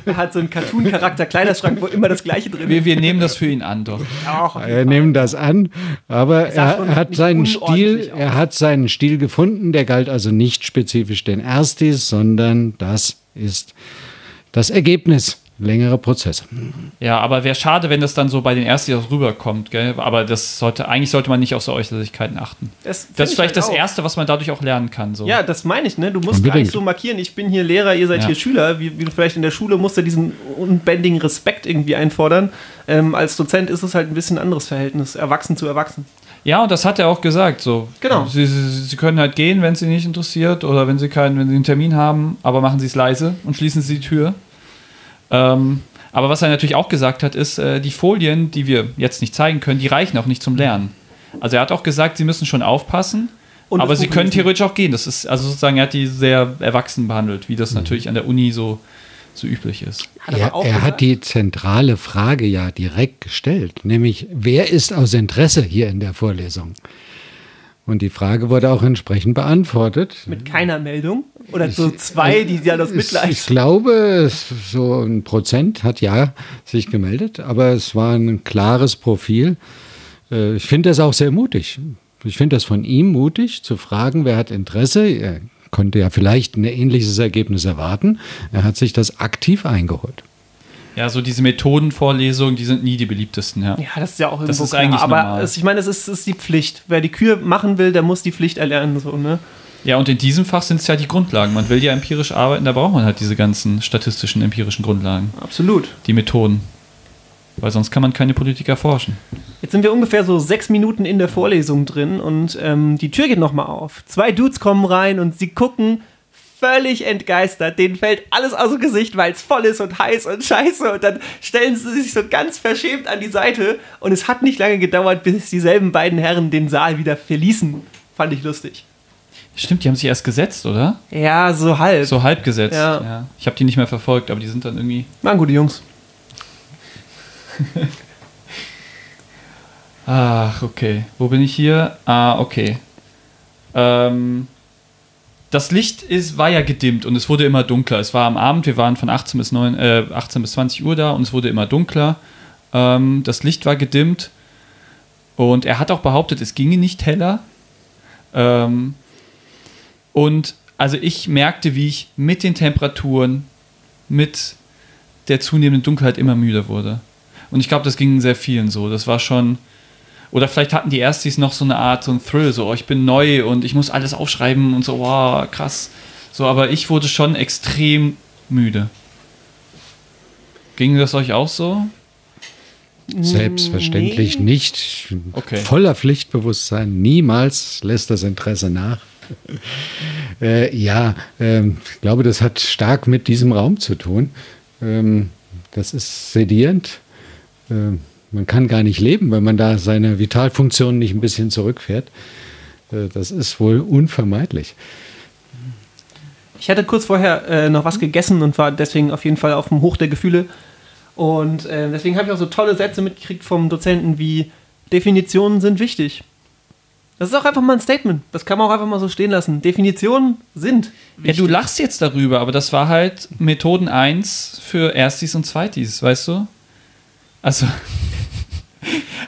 Er hat so einen Cartoon-Charakter, Kleiderschrank, wo immer das Gleiche drin Wir, ist. wir nehmen das für ihn an, doch. Jeden Wir nehmen das an, aber er, er hat seinen Stil, aus. er hat seinen Stil gefunden, der galt also nicht spezifisch den Erstis, sondern das ist das Ergebnis längerer Prozesse. Ja, aber wäre schade, wenn das dann so bei den Ersten auch rüberkommt, gell? Aber das sollte, eigentlich sollte man nicht auf so Äußerlichkeiten achten. Das, Das ist ich vielleicht halt das auch. Erste, was man dadurch auch lernen kann. So. Ja, das meine ich, ne? Du musst Unbedingt. gar nicht so markieren, ich bin hier Lehrer, ihr seid Ja. hier Schüler. Wie, wie du vielleicht in der Schule musst du diesen unbändigen Respekt irgendwie einfordern. Ähm, als Dozent ist es halt ein bisschen ein anderes Verhältnis, erwachsen zu erwachsen. Ja, und das hat er auch gesagt. So. Genau. Sie, sie, sie können halt gehen, wenn es sie nicht interessiert oder wenn sie keinen, wenn sie einen Termin haben, aber machen sie es leise und schließen sie die Tür. Ähm, aber was er natürlich auch gesagt hat, ist, äh, die Folien, die wir jetzt nicht zeigen können, die reichen auch nicht zum Lernen. Also er hat auch gesagt, sie müssen schon aufpassen, Und aber sie können theoretisch auch gehen. Das ist, also sozusagen, er hat die sehr erwachsen behandelt, wie das natürlich an der Uni so, so üblich ist. Hat Er, er gesagt- hat die zentrale Frage ja direkt gestellt, nämlich wer ist aus Interesse hier in der Vorlesung? Und die Frage wurde auch entsprechend beantwortet. mit keiner Meldung. Oder so zwei, die ja das Ich, Mitleid. ich glaube, so ein Prozent hat ja sich gemeldet, aber es war ein klares Profil. Äh, Ich finde das auch sehr mutig. Ich finde das von ihm mutig, zu fragen, wer hat Interesse. Er konnte ja vielleicht ein ähnliches Ergebnis erwarten. Er hat sich das aktiv eingeholt. Ja, so diese Methodenvorlesungen, die sind nie die beliebtesten, ja. Ja, das ist ja auch Das irgendwo ist klar. eigentlich Aber normal. es, ich meine, es ist, ist die Pflicht. Wer die Kür machen will, der muss die Pflicht erlernen. So, ne? Ja, und in diesem Fach sind es ja die Grundlagen. Man will ja empirisch arbeiten, da braucht man halt diese ganzen statistischen, empirischen Grundlagen, Absolut. die Methoden. Weil sonst kann man keine Politik erforschen. Jetzt sind wir ungefähr so sechs Minuten in der Vorlesung drin und ähm, die Tür geht nochmal auf. Zwei Dudes kommen rein und sie gucken völlig entgeistert. Denen fällt alles aus dem Gesicht, weil es voll ist und heiß und scheiße. Und dann stellen sie sich so ganz verschämt an die Seite. Und es hat nicht lange gedauert, bis dieselben beiden Herren den Saal wieder verließen. Fand ich lustig. Stimmt, die haben sich erst gesetzt, oder? Ja, so halb. So halb gesetzt. Ja. Ja. Ich habe die nicht mehr verfolgt, aber die sind dann irgendwie. Waren gute Jungs. *laughs* Ach, okay. Wo bin ich hier? Ah, okay. Ähm, das Licht ist, war ja gedimmt und es wurde immer dunkler. Es war am Abend, wir waren von 18 bis, 9, äh, 18 bis 20 Uhr da und es wurde immer dunkler. Ähm, das Licht war gedimmt und er hat auch behauptet, es ginge nicht heller. Ähm, und also ich merkte, wie ich mit den Temperaturen, mit der zunehmenden Dunkelheit immer müder wurde. Und ich glaube, das ging sehr vielen so. Das war schon. Oder vielleicht hatten die Erstis noch so eine Art, so ein Thrill, so, oh, ich bin neu und ich muss alles aufschreiben und so, wow, krass. So, aber ich wurde schon extrem müde. Ging das euch auch so? Selbstverständlich Nee. nicht. Okay. Voller Pflichtbewusstsein. Niemals lässt das Interesse nach. *laughs* äh, ja, ähm, ich glaube, das hat stark mit diesem Raum zu tun. Ähm, das ist sedierend. Ähm, man kann gar nicht leben, wenn man da seine Vitalfunktionen nicht ein bisschen zurückfährt. Äh, das ist wohl unvermeidlich. Ich hatte kurz vorher äh, noch was gegessen und war deswegen auf jeden Fall auf dem Hoch der Gefühle. Und äh, deswegen habe ich auch so tolle Sätze mitgekriegt vom Dozenten wie Definitionen sind wichtig. Das ist auch einfach mal ein Statement. Das kann man auch einfach mal so stehen lassen. Definitionen sind Ja, wichtig. du lachst jetzt darüber, aber das war halt Methoden 1 für Erstis und Zweitis, weißt du? Also.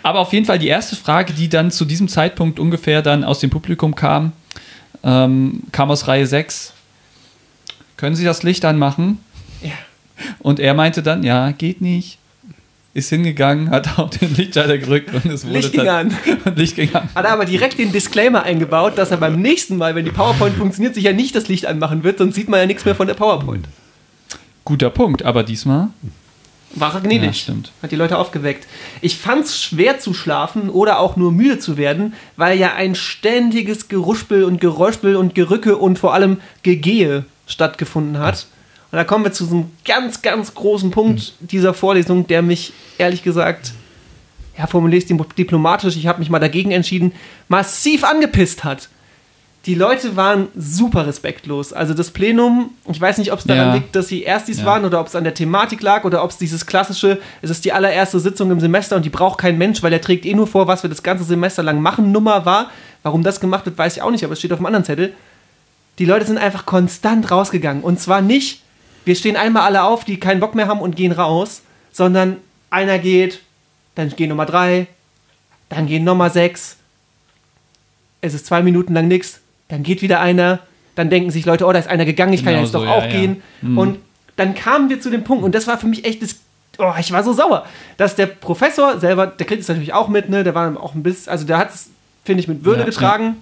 Aber auf jeden Fall die erste Frage, die dann zu diesem Zeitpunkt ungefähr dann aus dem Publikum kam, ähm, kam aus Reihe 6. Können Sie das Licht anmachen? Ja. Und er meinte dann, ja, geht nicht. Ist hingegangen, hat auf den Lichtschalter gedrückt und es wurde Licht ging dann, an. Und *laughs* Licht ging an. Hat er aber direkt den Disclaimer eingebaut, dass er beim nächsten Mal, wenn die PowerPoint funktioniert, sich ja nicht das Licht anmachen wird, sonst sieht man ja nichts mehr von der PowerPoint. Guter Punkt, aber diesmal. War er gnädig. Ja, stimmt. Hat die Leute aufgeweckt. Ich fand es schwer zu schlafen oder auch nur müde zu werden, weil ja ein ständiges Geruspel und Geräuschpel und Gerücke und vor allem Gegehe stattgefunden hat. Und da kommen wir zu so einem ganz, ganz großen Punkt dieser Vorlesung, der mich ehrlich gesagt, ja, formuliere es diplomatisch, ich habe mich mal dagegen entschieden, massiv angepisst hat. Die Leute waren super respektlos. Also das Plenum, ich weiß nicht, ob es daran Ja. liegt, dass sie Erstis Ja. waren oder ob es an der Thematik lag oder ob es dieses klassische, es ist die allererste Sitzung im Semester und die braucht kein Mensch, weil er trägt eh nur vor, was wir das ganze Semester lang machen, Nummer war. Warum das gemacht wird, weiß ich auch nicht, aber es steht auf dem anderen Zettel. Die Leute sind einfach konstant rausgegangen. Und zwar nicht, wir stehen einmal alle auf, die keinen Bock mehr haben und gehen raus, sondern einer geht, dann gehen Nummer drei, dann gehen Nummer sechs. Es ist zwei Minuten lang nichts, dann geht wieder einer, dann denken sich Leute, oh, da ist einer gegangen, ich kann Genau jetzt doch so, ja, auch ja. gehen. Mhm. Und dann kamen wir zu dem Punkt, und das war für mich echt das. Oh, ich war so sauer, dass der Professor selber, der kriegt es natürlich auch mit, ne? Der war auch ein bisschen, also der hat es, finde ich, mit Würde Ja, getragen.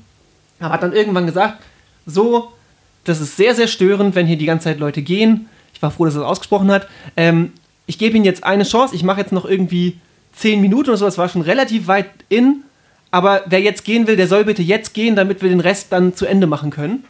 Aber hat dann irgendwann gesagt, so, das ist sehr, sehr störend, wenn hier die ganze Zeit Leute gehen. Ich war froh, dass er das ausgesprochen hat. Ähm, ich gebe Ihnen jetzt eine Chance. Ich mache jetzt noch irgendwie zehn Minuten oder so. Das war schon relativ weit in. Aber wer jetzt gehen will, der soll bitte jetzt gehen, damit wir den Rest dann zu Ende machen können.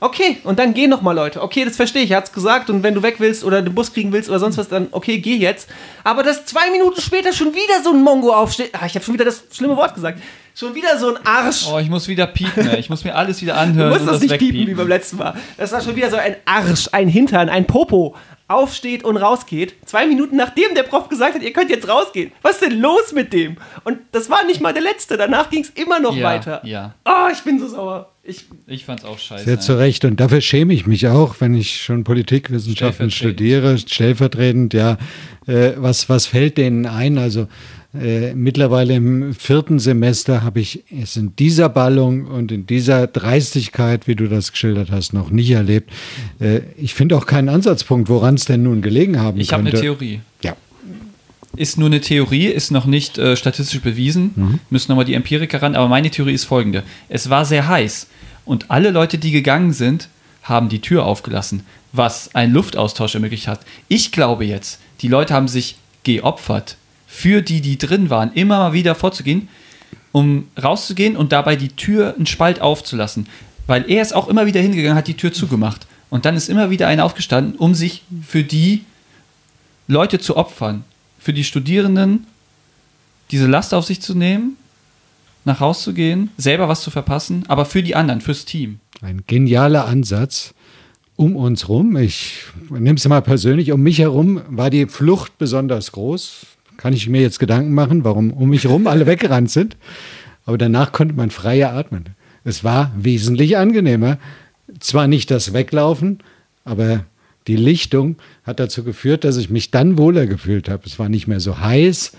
Okay, und dann gehen noch mal Leute. Okay, das verstehe ich. Er hat's gesagt. Und wenn du weg willst oder den Bus kriegen willst oder sonst was, dann okay, geh jetzt. Aber dass zwei Minuten später schon wieder so ein Mongo aufsteht. Ah, ich habe schon wieder das schlimme Wort gesagt. Schon wieder so ein Arsch. Oh, ich muss wieder piepen, ey. ich muss mir alles wieder anhören. Du musst und das nicht wegpiepen. piepen wie beim letzten Mal. Das war schon wieder so ein Arsch, ein Hintern, ein Popo. Aufsteht und rausgeht. Zwei Minuten nachdem der Prof gesagt hat, ihr könnt jetzt rausgehen. Was ist denn los mit dem? Und das war nicht mal der letzte. Danach ging es immer noch Ja, weiter. ja. Oh, ich bin so sauer. Ich, Ich fand's auch scheiße. Sehr zu Recht. Und dafür schäme ich mich auch, wenn ich schon Politikwissenschaften Stellvertretend. studiere, stellvertretend, ja. Äh, was, was fällt denen ein? Also äh, mittlerweile im vierten Semester habe ich es in dieser Ballung und in dieser Dreistigkeit, wie du das geschildert hast, noch nicht erlebt. Äh, ich finde auch keinen Ansatzpunkt, woran es denn nun gelegen haben Ich habe eine könnte. Theorie. Ja. Ist nur eine Theorie, ist noch nicht äh, statistisch bewiesen. Müssen nochmal die Empiriker ran. Aber meine Theorie ist folgende: Es war sehr heiß und alle Leute, die gegangen sind, haben die Tür aufgelassen, was einen Luftaustausch ermöglicht hat. Ich glaube jetzt, die Leute haben sich geopfert, für die, die drin waren, immer mal wieder vorzugehen, um rauszugehen und dabei die Tür einen Spalt aufzulassen. Weil er ist auch immer wieder hingegangen, hat die Tür zugemacht. Und dann ist immer wieder einer aufgestanden, um sich für die Leute zu opfern. Für die Studierenden diese Last auf sich zu nehmen, nach Hause zu gehen, selber was zu verpassen, aber für die anderen, fürs Team. Ein genialer Ansatz. Um uns rum, ich nehme es mal persönlich, um mich herum war die Flucht besonders groß. Kann ich mir jetzt Gedanken machen, warum um mich herum alle weggerannt sind. Aber danach konnte man freier atmen. Es war wesentlich angenehmer. Zwar nicht das Weglaufen, aber die Lichtung hat dazu geführt, dass ich mich dann wohler gefühlt habe. Es war nicht mehr so heiß,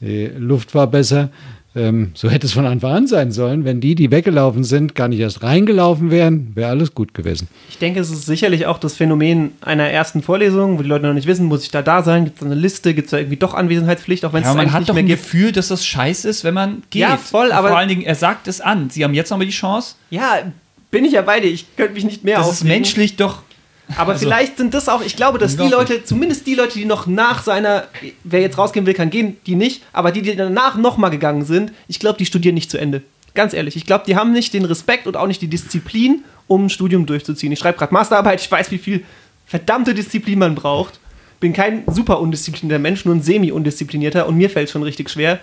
die Luft war besser. Ähm, so hätte es von Anfang an sein sollen. Wenn die, die weggelaufen sind, gar nicht erst reingelaufen wären, wäre alles gut gewesen. Ich denke, es ist sicherlich auch das Phänomen einer ersten Vorlesung, wo die Leute noch nicht wissen, muss ich da da sein? Gibt es da eine Liste? Gibt es da irgendwie doch Anwesenheitspflicht, auch wenn es Ja, man hat nicht doch mehr ein gibt? Gefühl, dass das scheiße ist, wenn man geht. Ja, voll, aber- Vor allen Dingen, er sagt es an. Sie haben jetzt nochmal die Chance. Ja, bin ich ja bei dir. Ich könnte mich nicht mehr Das ist aufregen. menschlich doch. Aber Also- vielleicht sind das auch, ich glaube, dass die. Leute, zumindest die Leute, die noch nach seiner, wer jetzt rausgehen will, kann gehen, die nicht, aber die, die danach nochmal gegangen sind, ich glaube, die studieren nicht zu Ende. Ganz ehrlich, ich glaube, die haben nicht den Respekt und auch nicht die Disziplin, um ein Studium durchzuziehen. Ich schreibe gerade Masterarbeit, *laughs* ich weiß, wie viel verdammte Disziplin man braucht. Bin kein super undisziplinierter Mensch, nur ein semi-undisziplinierter und mir fällt es schon richtig schwer.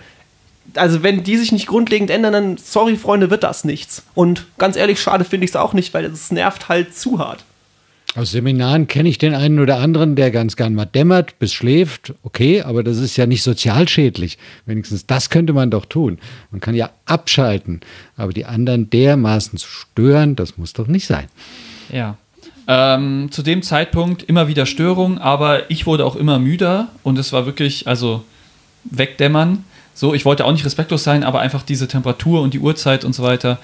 Also, wenn die sich nicht grundlegend ändern, dann, sorry, Freunde, wird das nichts. Und ganz ehrlich, schade finde ich es auch nicht, weil es nervt halt zu hart. Aus Seminaren kenne ich den einen oder anderen, der ganz gern mal dämmert bis schläft. Okay, aber das ist ja nicht sozialschädlich. Wenigstens das könnte man doch tun. Man kann ja abschalten. Aber die anderen dermaßen zu stören, das muss doch nicht sein. Ja. Ähm, zu dem Zeitpunkt immer wieder Störungen, aber ich wurde auch immer müder und es war wirklich, also wegdämmern. So, ich wollte auch nicht respektlos sein, aber einfach diese Temperatur und die Uhrzeit und so weiter,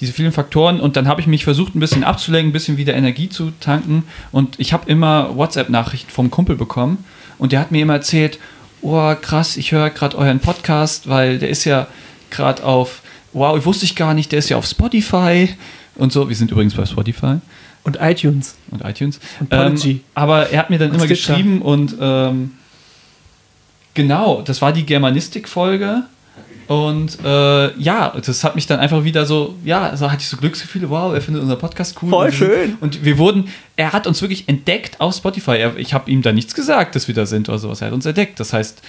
diese vielen Faktoren. Und dann habe ich mich versucht, ein bisschen abzulenken, ein bisschen wieder Energie zu tanken. Und ich habe immer WhatsApp-Nachrichten vom Kumpel bekommen und der hat mir immer erzählt, oh krass, ich höre gerade euren Podcast, weil der ist ja gerade auf, wow, wusste ich gar nicht, der ist ja auf Spotify und so. Wir sind übrigens bei Spotify Und iTunes. und iTunes. Und. Ähm, aber er hat mir dann Und immer Stitcher. geschrieben und ähm, genau, das war die Germanistik-Folge. Und äh, ja, das hat mich dann einfach wieder so, ja, so hatte ich so Glücksgefühle, wow, er findet unser Podcast cool. Voll Und schön. Und wir wurden, er hat uns wirklich entdeckt auf Spotify. Er, ich habe ihm da nichts gesagt, dass wir da sind oder sowas. Er hat uns entdeckt. Das heißt,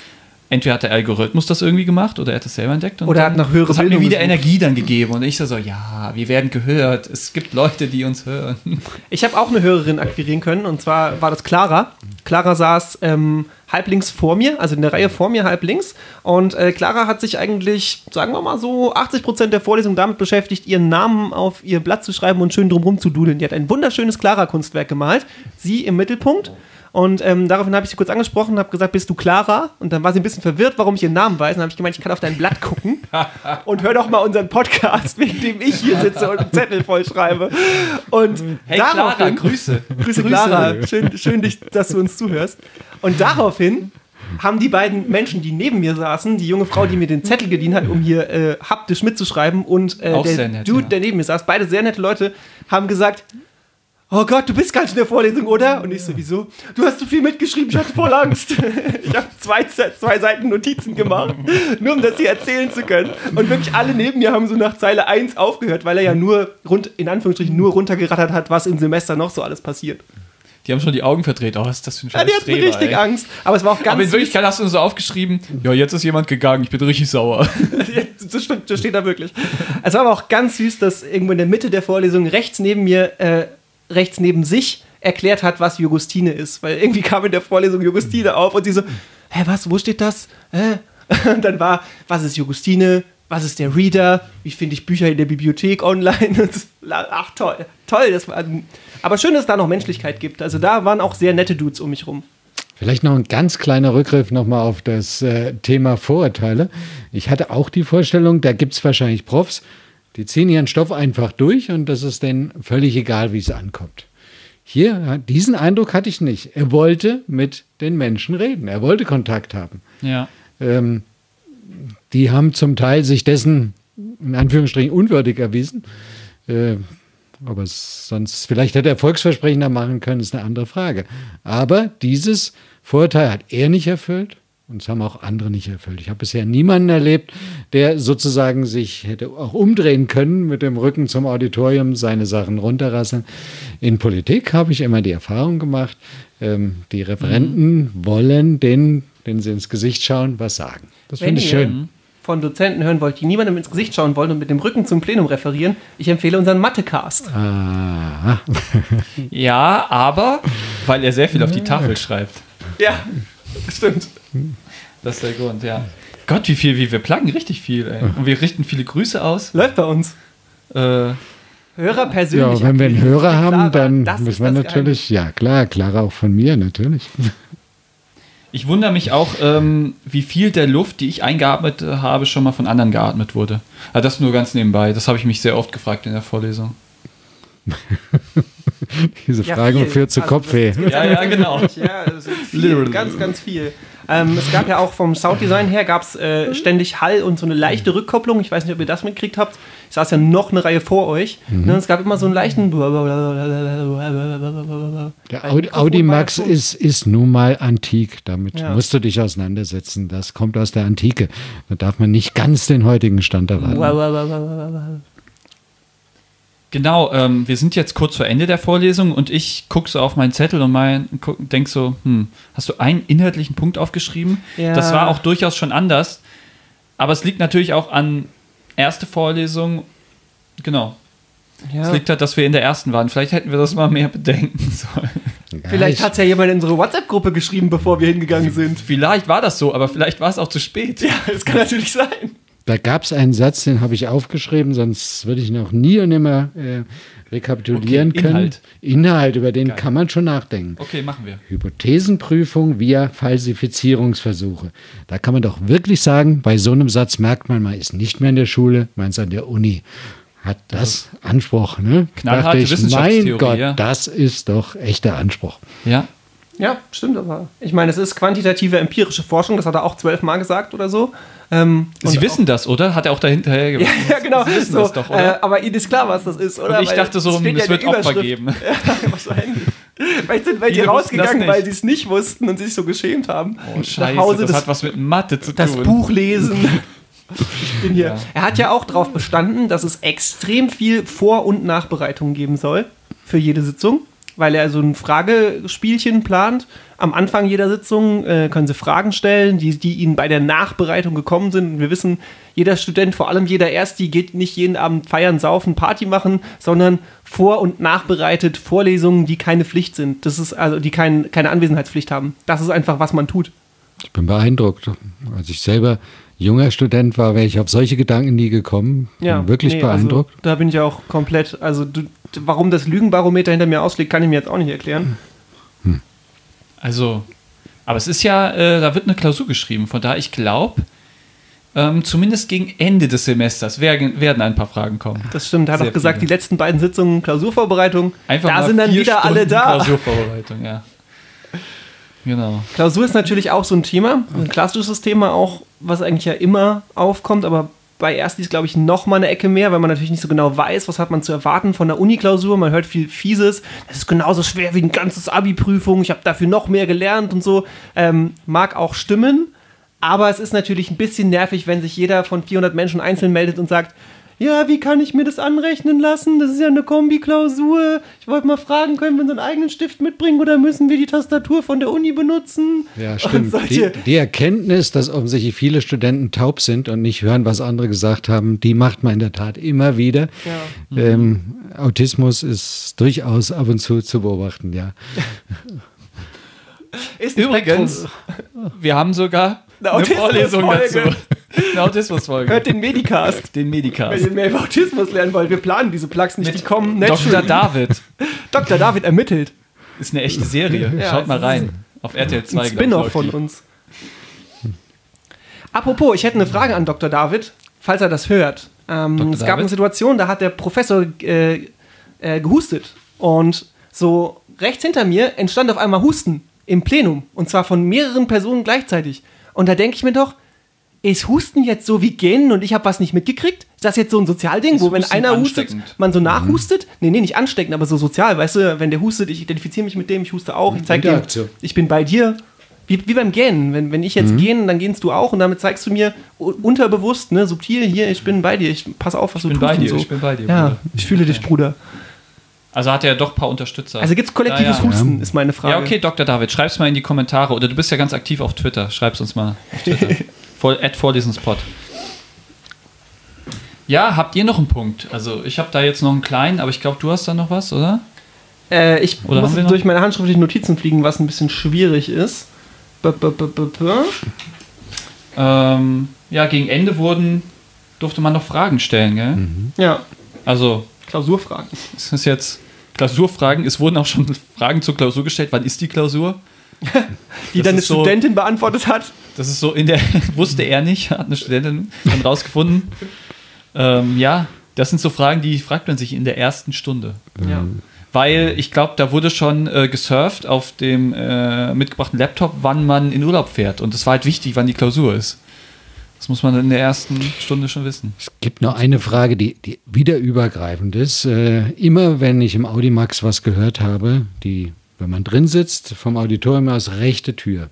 entweder hat der Algorithmus das irgendwie gemacht oder er hat das selber entdeckt. Und Oder er dann- hat nach höherer Das hat mir Bildung wieder gesucht. Energie dann gegeben. Und ich so, so, ja, wir werden gehört. Es gibt Leute, die uns hören. *laughs* Ich habe auch eine Hörerin akquirieren können und zwar war das Clara. Clara saß ähm, halb links vor mir, also in der Reihe vor mir halb links. Und äh, Clara hat sich eigentlich, sagen wir mal so, 80% der Vorlesung damit beschäftigt, ihren Namen auf ihr Blatt zu schreiben und schön drumherum zu dudeln. Die hat ein wunderschönes Clara-Kunstwerk gemalt. Sie im Mittelpunkt. Und ähm, daraufhin habe ich sie kurz angesprochen und habe gesagt, bist du Clara? Und dann war sie ein bisschen verwirrt, warum ich ihren Namen weiß. Und dann habe ich gemeint, ich kann auf dein Blatt gucken *laughs* und hör doch mal unseren Podcast, *laughs* wegen dem ich hier sitze und einen Zettel vollschreibe. Und Hey Clara, daraufhin- Grüße. Grüße, Clara. Schön, schön dich, dass du uns zuhörst. Und daraufhin haben die beiden Menschen, die neben mir saßen, die junge Frau, die mir den Zettel geliehen hat, um hier äh, haptisch mitzuschreiben, und äh, der nett, Dude, ja. der neben mir saß, beide sehr nette Leute, haben gesagt, Oh Gott, du bist gar nicht in der Vorlesung, oder? Und ich so, wieso? Du hast so viel mitgeschrieben, ich hatte voll Angst. *laughs* Ich habe zwei, zwei Seiten Notizen gemacht, nur um das hier erzählen zu können. Und wirklich alle neben mir haben so nach Zeile 1 aufgehört, weil er ja nur, rund, in Anführungsstrichen, nur runtergerattert hat, was im Semester noch so alles passiert. Die haben schon die Augen verdreht. Oh, was ist das für ein Ja, scheiß die hatten Streber, richtig ey. Angst. Aber es war auch ganz Aber in. Wirklichkeit hast du so aufgeschrieben, ja, jetzt ist jemand gegangen, ich bin richtig sauer. *laughs* Ja, das, stimmt, das steht da wirklich. Es war aber auch ganz süß, dass irgendwo in der Mitte der Vorlesung rechts neben mir, äh, rechts neben sich erklärt hat, was Jugustine ist. Weil irgendwie kam in der Vorlesung Jugustine auf und sie so, hä, was, wo steht das? Hä? *laughs* Und dann war, was ist Jugustine? Was ist der Reader? Wie finde ich Bücher in der Bibliothek online? *laughs* Ach, toll. Toll. Das war, aber schön, dass es da noch Menschlichkeit gibt. Also da waren auch sehr nette Dudes um mich rum. Vielleicht noch ein ganz kleiner Rückgriff nochmal auf das äh, Thema Vorurteile. Ich hatte auch die Vorstellung, da gibt es wahrscheinlich Profs, die ziehen ihren Stoff einfach durch und das ist denen völlig egal, wie es ankommt. Hier, diesen Eindruck hatte ich nicht. Er wollte mit den Menschen reden. Er wollte Kontakt haben. Ja. Ähm, die haben zum Teil sich dessen in Anführungsstrichen unwürdig erwiesen. Äh, aber sonst, vielleicht hätte er Volksversprechen da machen können, ist eine andere Frage. Aber dieses Vorteil hat er nicht erfüllt Und es haben auch andere nicht erfüllt. Ich habe bisher niemanden erlebt, der sozusagen sich hätte auch umdrehen können mit dem Rücken zum Auditorium, seine Sachen runterrasseln. In Politik habe ich immer die Erfahrung gemacht, ähm, die Referenten mhm. wollen den, den sie ins Gesicht schauen, was sagen. Das finde ich schön. Von Dozenten hören wollt, die niemandem ins Gesicht schauen wollen und mit dem Rücken zum Plenum referieren, ich empfehle unseren Mathecast. Ah. *laughs* ja, aber weil er sehr viel auf die Tafel schreibt. Ja, *laughs* stimmt. Das ist der Grund, ja. Gott, wie viel, wie wir plagen richtig viel, ey. Und wir richten viele Grüße aus. Läuft bei uns. Äh, Hörer persönlich. Ja, wenn wir einen Hörer haben, dann müssen wir natürlich, Geheimnis. ja klar, Clara auch von mir, natürlich. *laughs* Ich wundere mich auch, ähm, wie viel der Luft, die ich eingeatmet habe, schon mal von anderen geatmet wurde. Aber das nur ganz nebenbei. Das habe ich mich sehr oft gefragt in der Vorlesung. *laughs* Diese Frage ja, führt zu also, Kopfweh. Ja, ja, genau. Ja, viel, ganz, ganz viel. Ähm, es gab ja auch vom Sounddesign her gab es äh, ständig Hall und so eine leichte Rückkopplung. Ich weiß nicht, ob ihr das mitgekriegt habt. Ich saß ja noch eine Reihe vor euch. Mhm. Ne, es gab immer so einen leichten. Der Audi, Audimax ist, ist nun mal antik. Damit ja. musst du dich auseinandersetzen. Das kommt aus der Antike. Da darf man nicht ganz den heutigen Stand erwarten. Genau, ähm, wir sind jetzt kurz vor Ende der Vorlesung und ich gucke so auf meinen Zettel und mein, denke so, hm, hast du einen inhaltlichen Punkt aufgeschrieben? Ja. Das war auch durchaus schon anders, aber es liegt natürlich auch an erste Vorlesung, genau. Ja. Es liegt halt, dass wir in der ersten waren. Vielleicht hätten wir das mal mehr bedenken *laughs* sollen. Vielleicht hat es ja jemand in unsere WhatsApp-Gruppe geschrieben, bevor wir hingegangen sind. Vielleicht war das so, aber vielleicht war es auch zu spät. Ja, das kann natürlich sein. Da gab es einen Satz, den habe ich aufgeschrieben, sonst würde ich noch nie und nimmer äh, rekapitulieren okay, Inhalt. können. Inhalt, über den Geil. kann man schon nachdenken. Okay, machen wir. Hypothesenprüfung via Falsifizierungsversuche. Da kann man doch wirklich sagen, bei so einem Satz merkt man, man ist nicht mehr in der Schule, man ist an der Uni. Hat das Anspruch, ne? Knallharte ich, mein Gott, ja. das ist doch echter Anspruch. Ja, ja, stimmt aber. Ich meine, es ist quantitative empirische Forschung, das hat er auch zwölfmal gesagt oder so. Ähm, Sie wissen das, oder? Hat er auch dahinter *laughs* gesagt? Ja, ja, genau. Sie wissen so, das doch, oder? Äh, aber Ihnen ist klar, was das ist, oder? Und ich weil dachte so, es ja wird Opfer geben. *laughs* ja, wahrscheinlich. Vielleicht sind welche rausgegangen, weil sie es nicht wussten und sich so geschämt haben. Oh, scheiße, Hause das, das hat was mit Mathe zu das tun. Das Buch lesen. *laughs* ich bin hier. Ja. Er hat ja auch darauf bestanden, dass es extrem viel Vor- und Nachbereitung geben soll für jede Sitzung weil er so ein Fragespielchen plant. Am Anfang jeder Sitzung äh, können Sie Fragen stellen, die, die Ihnen bei der Nachbereitung gekommen sind. Und wir wissen, jeder Student, vor allem jeder Ersti, geht nicht jeden Abend feiern, saufen, Party machen, sondern vor- und nachbereitet Vorlesungen, die keine Pflicht sind. Das ist also, die kein, keine Anwesenheitspflicht haben. Das ist einfach, was man tut. Ich bin beeindruckt. Als ich selber junger Student war, wäre ich auf solche Gedanken nie gekommen. Ja, bin wirklich nee, also beeindruckt. Also, da bin ich auch komplett, also du, warum das Lügenbarometer hinter mir ausliegt, kann ich mir jetzt auch nicht erklären. Also, aber es ist ja, äh, da wird eine Klausur geschrieben, von daher ich glaube, ähm, zumindest gegen Ende des Semesters werden, werden ein paar Fragen kommen. Das stimmt, er hat auch gesagt, viele. die letzten beiden Sitzungen Klausurvorbereitung, Einfach da sind dann wieder Stunden alle da. Klausurvorbereitung, ja. Genau. Klausur ist natürlich auch so ein Thema, ein klassisches Thema auch, was eigentlich ja immer aufkommt, aber bei Erstis, glaube ich, noch mal eine Ecke mehr, weil man natürlich nicht so genau weiß, was hat man zu erwarten von der Uni-Klausur. Man hört viel Fieses. Das ist genauso schwer wie ein ganzes Abi-Prüfung. Ich habe dafür noch mehr gelernt und so. Ähm, mag auch stimmen. Aber es ist natürlich ein bisschen nervig, wenn sich jeder von 400 Menschen einzeln meldet und sagt, ja, wie kann ich mir das anrechnen lassen? Das ist ja eine Kombi-Klausur. Ich wollte mal fragen, können wir unseren eigenen Stift mitbringen oder müssen wir die Tastatur von der Uni benutzen? Ja, stimmt. Die, die, Erkenntnis, dass offensichtlich viele Studenten taub sind und nicht hören, was andere gesagt haben, die macht man in der Tat immer wieder. Ja. Ähm, Autismus ist durchaus ab und zu zu beobachten, ja. Übrigens, wir haben sogar eine, eine Vorlesung dazu. *laughs* Eine Autismusfolge. Hört den Medicast. *laughs* Den Medicast. Wenn ihr mehr über Autismus lernen wollt, wir planen diese Plugs nicht, Mit die kommen Dr. David. *laughs* Dr. David ermittelt. Ist eine echte Serie. Ja, Schaut mal rein. Auf RTL 2. Ein Spin-off von uns. Apropos, ich hätte eine Frage an Dr. David, falls er das hört. Ähm, es gab David? eine Situation, da hat der Professor äh, äh, gehustet. Und so rechts hinter mir entstand auf einmal Husten im Plenum. Und zwar von mehreren Personen gleichzeitig. Und da denke ich mir doch, ist Husten jetzt so wie Gähnen und ich habe was nicht mitgekriegt? Ist das jetzt so ein Sozialding, ist wo wenn einer hustet, man so nachhustet? Mhm. Nee, nee, nicht ansteckend, aber so sozial, weißt du, wenn der hustet, ich identifiziere mich mit dem, ich huste auch, ich zeige dir, ich bin bei dir. Wie, wie beim Gähnen. Wenn, wenn ich jetzt Mhm. gähne, dann gähnst du auch und damit zeigst du mir unterbewusst, ne, subtil, hier, ich bin bei dir, ich pass auf, was du bin tust. bei dir, so. ich bin bei dir, Ja, Bruder. ich fühle dich, Bruder. Also hat er doch ein paar Unterstützer. Also gibt's kollektives Ja, ja. Husten, ist meine Frage. Ja, okay, Dr. David, schreib's mal in die Kommentare. Oder du bist ja ganz aktiv auf Twitter. Schreib's uns mal auf Twitter. *laughs* Voll, at Vorlesenspot. Ja, habt ihr noch einen Punkt? Also ich habe da jetzt noch einen kleinen, aber ich glaube, du hast da noch was, oder? Äh, ich Oder muss durch meine handschriftlichen Notizen fliegen, was ein bisschen schwierig ist. B -b -b -b -b. Ähm, ja, gegen Ende wurden, durfte man noch Fragen stellen, gell? Ja, Also Klausurfragen. es ist jetzt Klausurfragen. Es wurden auch schon Fragen zur Klausur gestellt. Wann ist die Klausur? *laughs* Die Das deine ist so- Studentin beantwortet hat. Das ist so in der, *laughs* wusste er nicht, hat eine Studentin dann rausgefunden. Ähm, ja, das sind so Fragen, die fragt man sich in der ersten Stunde. Ja. Weil ich glaube, da wurde schon äh, gesurft auf dem äh, mitgebrachten Laptop, wann man in Urlaub fährt. Und es war halt wichtig, wann die Klausur ist. Das muss man in der ersten Stunde schon wissen. Es gibt noch eine Frage, die, die wieder übergreifend ist. Äh, immer wenn ich im Audimax was gehört habe, die, wenn man drin sitzt, vom Auditorium aus rechte Tür,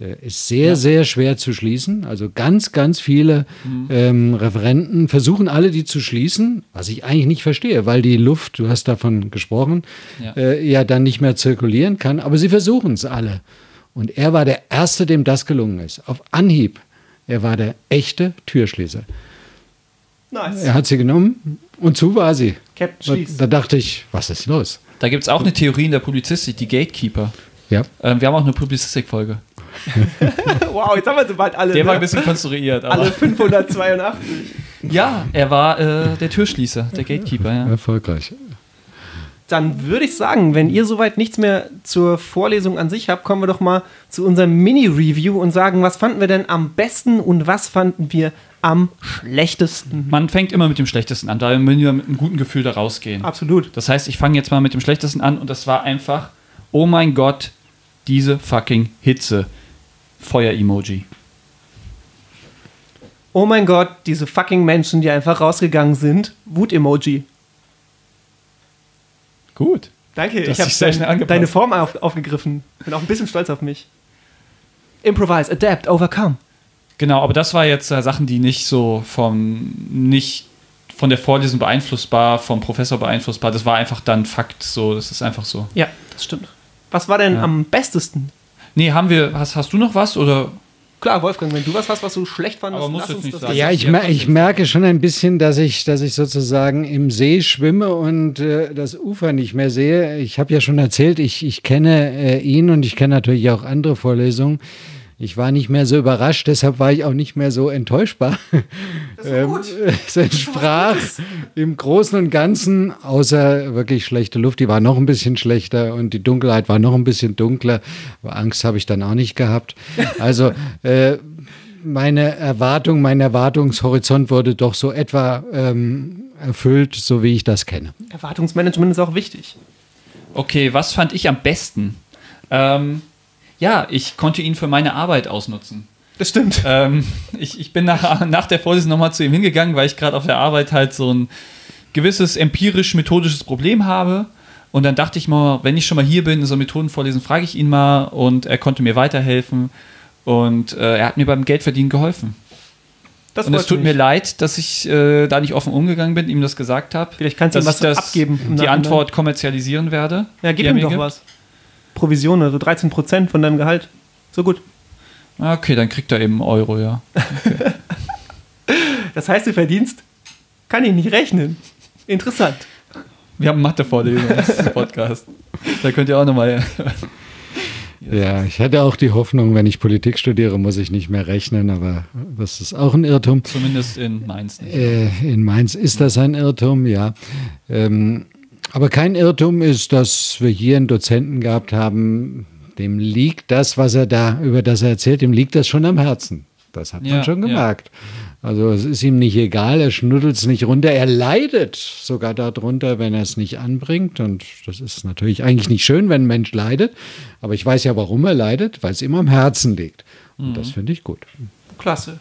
äh, ist sehr, sehr schwer zu schließen. Also ganz, ganz viele ähm, Referenten versuchen alle, die zu schließen, was ich eigentlich nicht verstehe, weil die Luft, du hast davon gesprochen, Ja. äh, ja dann nicht mehr zirkulieren kann. Aber sie versuchen es alle. Und er war der Erste, dem das gelungen ist. Auf Anhieb. Er war der echte Türschließer. Nice. Er hat sie genommen und zu war sie. Captain Da, schließt. da dachte ich, was ist los? Da gibt es auch eine Theorie in der Publizistik, die Gatekeeper. Ja, Ähm, wir haben auch eine Publizistik-Folge. *laughs* Wow, jetzt haben wir sie bald alle. Der war ein ne? bisschen konstruiert, alle aber. 582. Ja, er war äh, der Türschließer, der Gatekeeper, ja. erfolgreich. Dann würde ich sagen, wenn ihr soweit nichts mehr zur Vorlesung an sich habt, kommen wir doch mal zu unserem Mini-Review und sagen, was fanden wir denn am besten und was fanden wir am schlechtesten. Man fängt immer mit dem Schlechtesten an, da wir mit einem guten Gefühl da rausgehen. Absolut. Das heißt, ich fange jetzt mal mit dem Schlechtesten an und das war einfach, oh mein Gott, diese fucking Hitze. Feuer-Emoji. Oh mein Gott, diese fucking Menschen, die einfach rausgegangen sind. Wut-Emoji. Gut. Danke, Das ich habe angepasst. deine Form auf, aufgegriffen. Bin auch ein bisschen stolz auf mich. Improvise, adapt, overcome. Genau, aber das war jetzt äh, Sachen, die nicht so vom, nicht von der Vorlesung beeinflussbar, vom Professor beeinflussbar. Das war einfach dann Fakt, so, das ist einfach so. Ja, das stimmt. Was war denn Ja. am bestesten? Nee, haben wir, hast, hast du noch was oder? Klar, Wolfgang, wenn du was hast, was du schlecht fandest, Aber muss lass uns nicht das sein. Ja, ich, mer ich merke schon ein bisschen, dass ich, dass ich sozusagen im See schwimme und äh, das Ufer nicht mehr sehe. Ich habe ja schon erzählt, ich, ich kenne äh, ihn und ich kenne natürlich auch andere Vorlesungen. Ich war nicht mehr so überrascht, deshalb war ich auch nicht mehr so enttäuschbar. Ähm, *laughs* es entsprach im Großen und Ganzen, außer wirklich schlechte Luft, die war noch ein bisschen schlechter und die Dunkelheit war noch ein bisschen dunkler. Aber Angst habe ich dann auch nicht gehabt. Also *laughs* äh, meine Erwartung, mein Erwartungshorizont wurde doch so etwa ähm, erfüllt, so wie ich das kenne. Erwartungsmanagement ist auch wichtig. Okay, was fand ich am besten? Ähm, ja, ich konnte ihn für meine Arbeit ausnutzen. Das stimmt. ähm, ich, ich bin nach, nach der Vorlesung nochmal zu ihm hingegangen, weil ich gerade auf der Arbeit halt so ein gewisses empirisch-methodisches Problem habe. Und dann dachte ich mal, wenn ich schon mal hier bin, in so Methodenvorlesen, frage ich ihn mal und er konnte mir weiterhelfen. Und äh, er hat mir beim Geldverdienen geholfen. Das und es tut mich. mir leid, dass ich äh, da nicht offen umgegangen bin, ihm das gesagt habe. Vielleicht kannst du ihm dass was abgeben Die. Antwort kommerzialisieren werde. Ja, gib ihm mir doch was. Provision, also 13% von deinem Gehalt. So gut. Ah, Okay, dann kriegt er eben einen Euro, ja. *laughs* Das heißt, du verdienst, kann ich nicht rechnen. Interessant. Wir haben Mathe-Vorlesung im Podcast. Da könnt ihr auch nochmal. *laughs* Ja, ich hatte auch die Hoffnung, wenn ich Politik studiere, muss ich nicht mehr rechnen, aber das ist auch ein Irrtum. Zumindest in Mainz nicht. Äh, in Mainz ist das ein Irrtum, ja. Ähm, aber kein Irrtum ist, dass wir hier einen Dozenten gehabt haben, dem liegt das, was er da, über das er erzählt, dem liegt das schon am Herzen. Das hat Ja, man schon ja. gemerkt. Also es ist ihm nicht egal, er schnuddelt es nicht runter, er leidet sogar darunter, wenn er es nicht anbringt. Und das ist natürlich eigentlich nicht schön, wenn ein Mensch leidet. Aber ich weiß ja, warum er leidet, weil es ihm am Herzen liegt. Und Mhm. das finde ich gut. Klasse.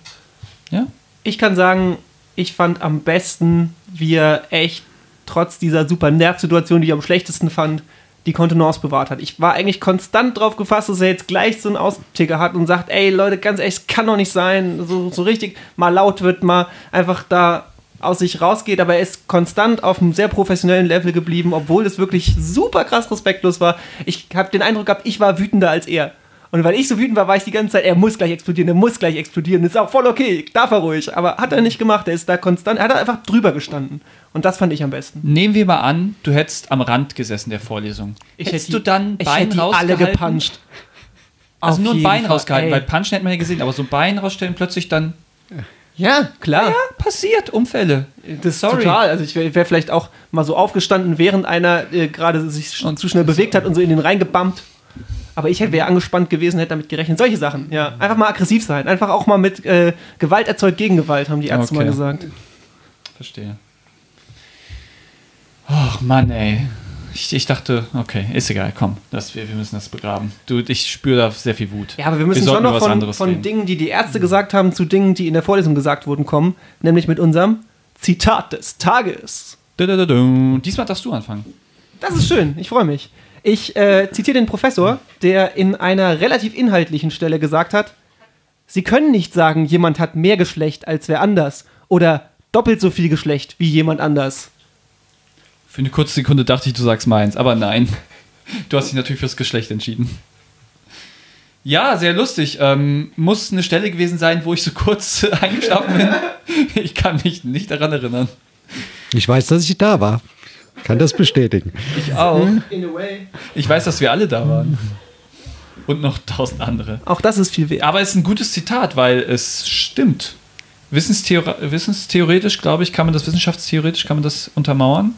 Ja? Ich kann sagen, ich fand am besten, wie er echt trotz dieser super Nervsituation, die ich am schlechtesten fand, die Kontenance bewahrt hat. Ich war eigentlich konstant drauf gefasst, dass er jetzt gleich so einen Austicker hat und sagt, ey Leute, ganz ehrlich, es kann doch nicht sein, so, so richtig mal laut wird, mal einfach da aus sich rausgeht, aber er ist konstant auf einem sehr professionellen Level geblieben, obwohl es wirklich super krass respektlos war. Ich habe den Eindruck gehabt, ich war wütender als er. Und weil ich so wütend war, war ich die ganze Zeit, er muss gleich explodieren, er muss gleich explodieren. Das ist auch voll okay, darf er ruhig. Aber hat er nicht gemacht, er ist da konstant, er hat einfach drüber gestanden. Und das fand ich am besten. Nehmen wir mal an, du hättest am Rand gesessen der Vorlesung. Ich hättest hätte du dann Ich Bein hätte die alle gepuncht. Also Auf nur ein Bein Fall, rausgehalten, ey. weil Punchen hätte man ja gesehen, aber so ein Bein rausstellen, plötzlich dann. Ja, klar. Ja, passiert, Unfälle. Das ist Sorry. total. Also ich wäre wär vielleicht auch mal so aufgestanden, während einer äh, gerade sich Und- zu schnell bewegt hat und so in den reingebammt. Aber ich wäre angespannt gewesen, hätte damit gerechnet. Solche Sachen, ja. Einfach mal aggressiv sein. Einfach auch mal mit äh, Gewalt erzeugt Gegengewalt, haben die Ärzte Okay. mal gesagt. Verstehe. Ach Mann, ey. Ich, ich dachte, okay, ist egal, komm, das, wir, wir müssen das begraben. Du, ich spüre da sehr viel Wut. Ja, aber wir müssen sollten schon noch von, von. Dingen, die die Ärzte gesagt haben, zu Dingen, die in der Vorlesung gesagt wurden, kommen. Nämlich mit unserem Zitat des Tages. Diesmal darfst du anfangen. Das ist schön, ich freue mich. Ich äh, zitiere den Professor, der in einer relativ inhaltlichen Stelle gesagt hat, Sie können nicht sagen, jemand hat mehr Geschlecht als wer anders oder doppelt so viel Geschlecht wie jemand anders. Für eine kurze Sekunde dachte ich, du sagst meins, aber nein. *laughs* Du hast dich natürlich fürs Geschlecht entschieden. Ja, sehr lustig. Ähm, muss eine Stelle gewesen sein, wo ich so kurz *laughs* eingeschlafen bin. Ich kann mich nicht daran erinnern. Ich weiß, dass ich da war. Kann das bestätigen. Ich auch. In a way. Ich weiß, dass wir alle da waren. Und noch tausend andere. Auch das ist viel wert. Aber es ist ein gutes Zitat, weil es stimmt. Wissenstheor wissenstheoretisch, glaube ich, kann man das, wissenschaftstheoretisch kann man das untermauern.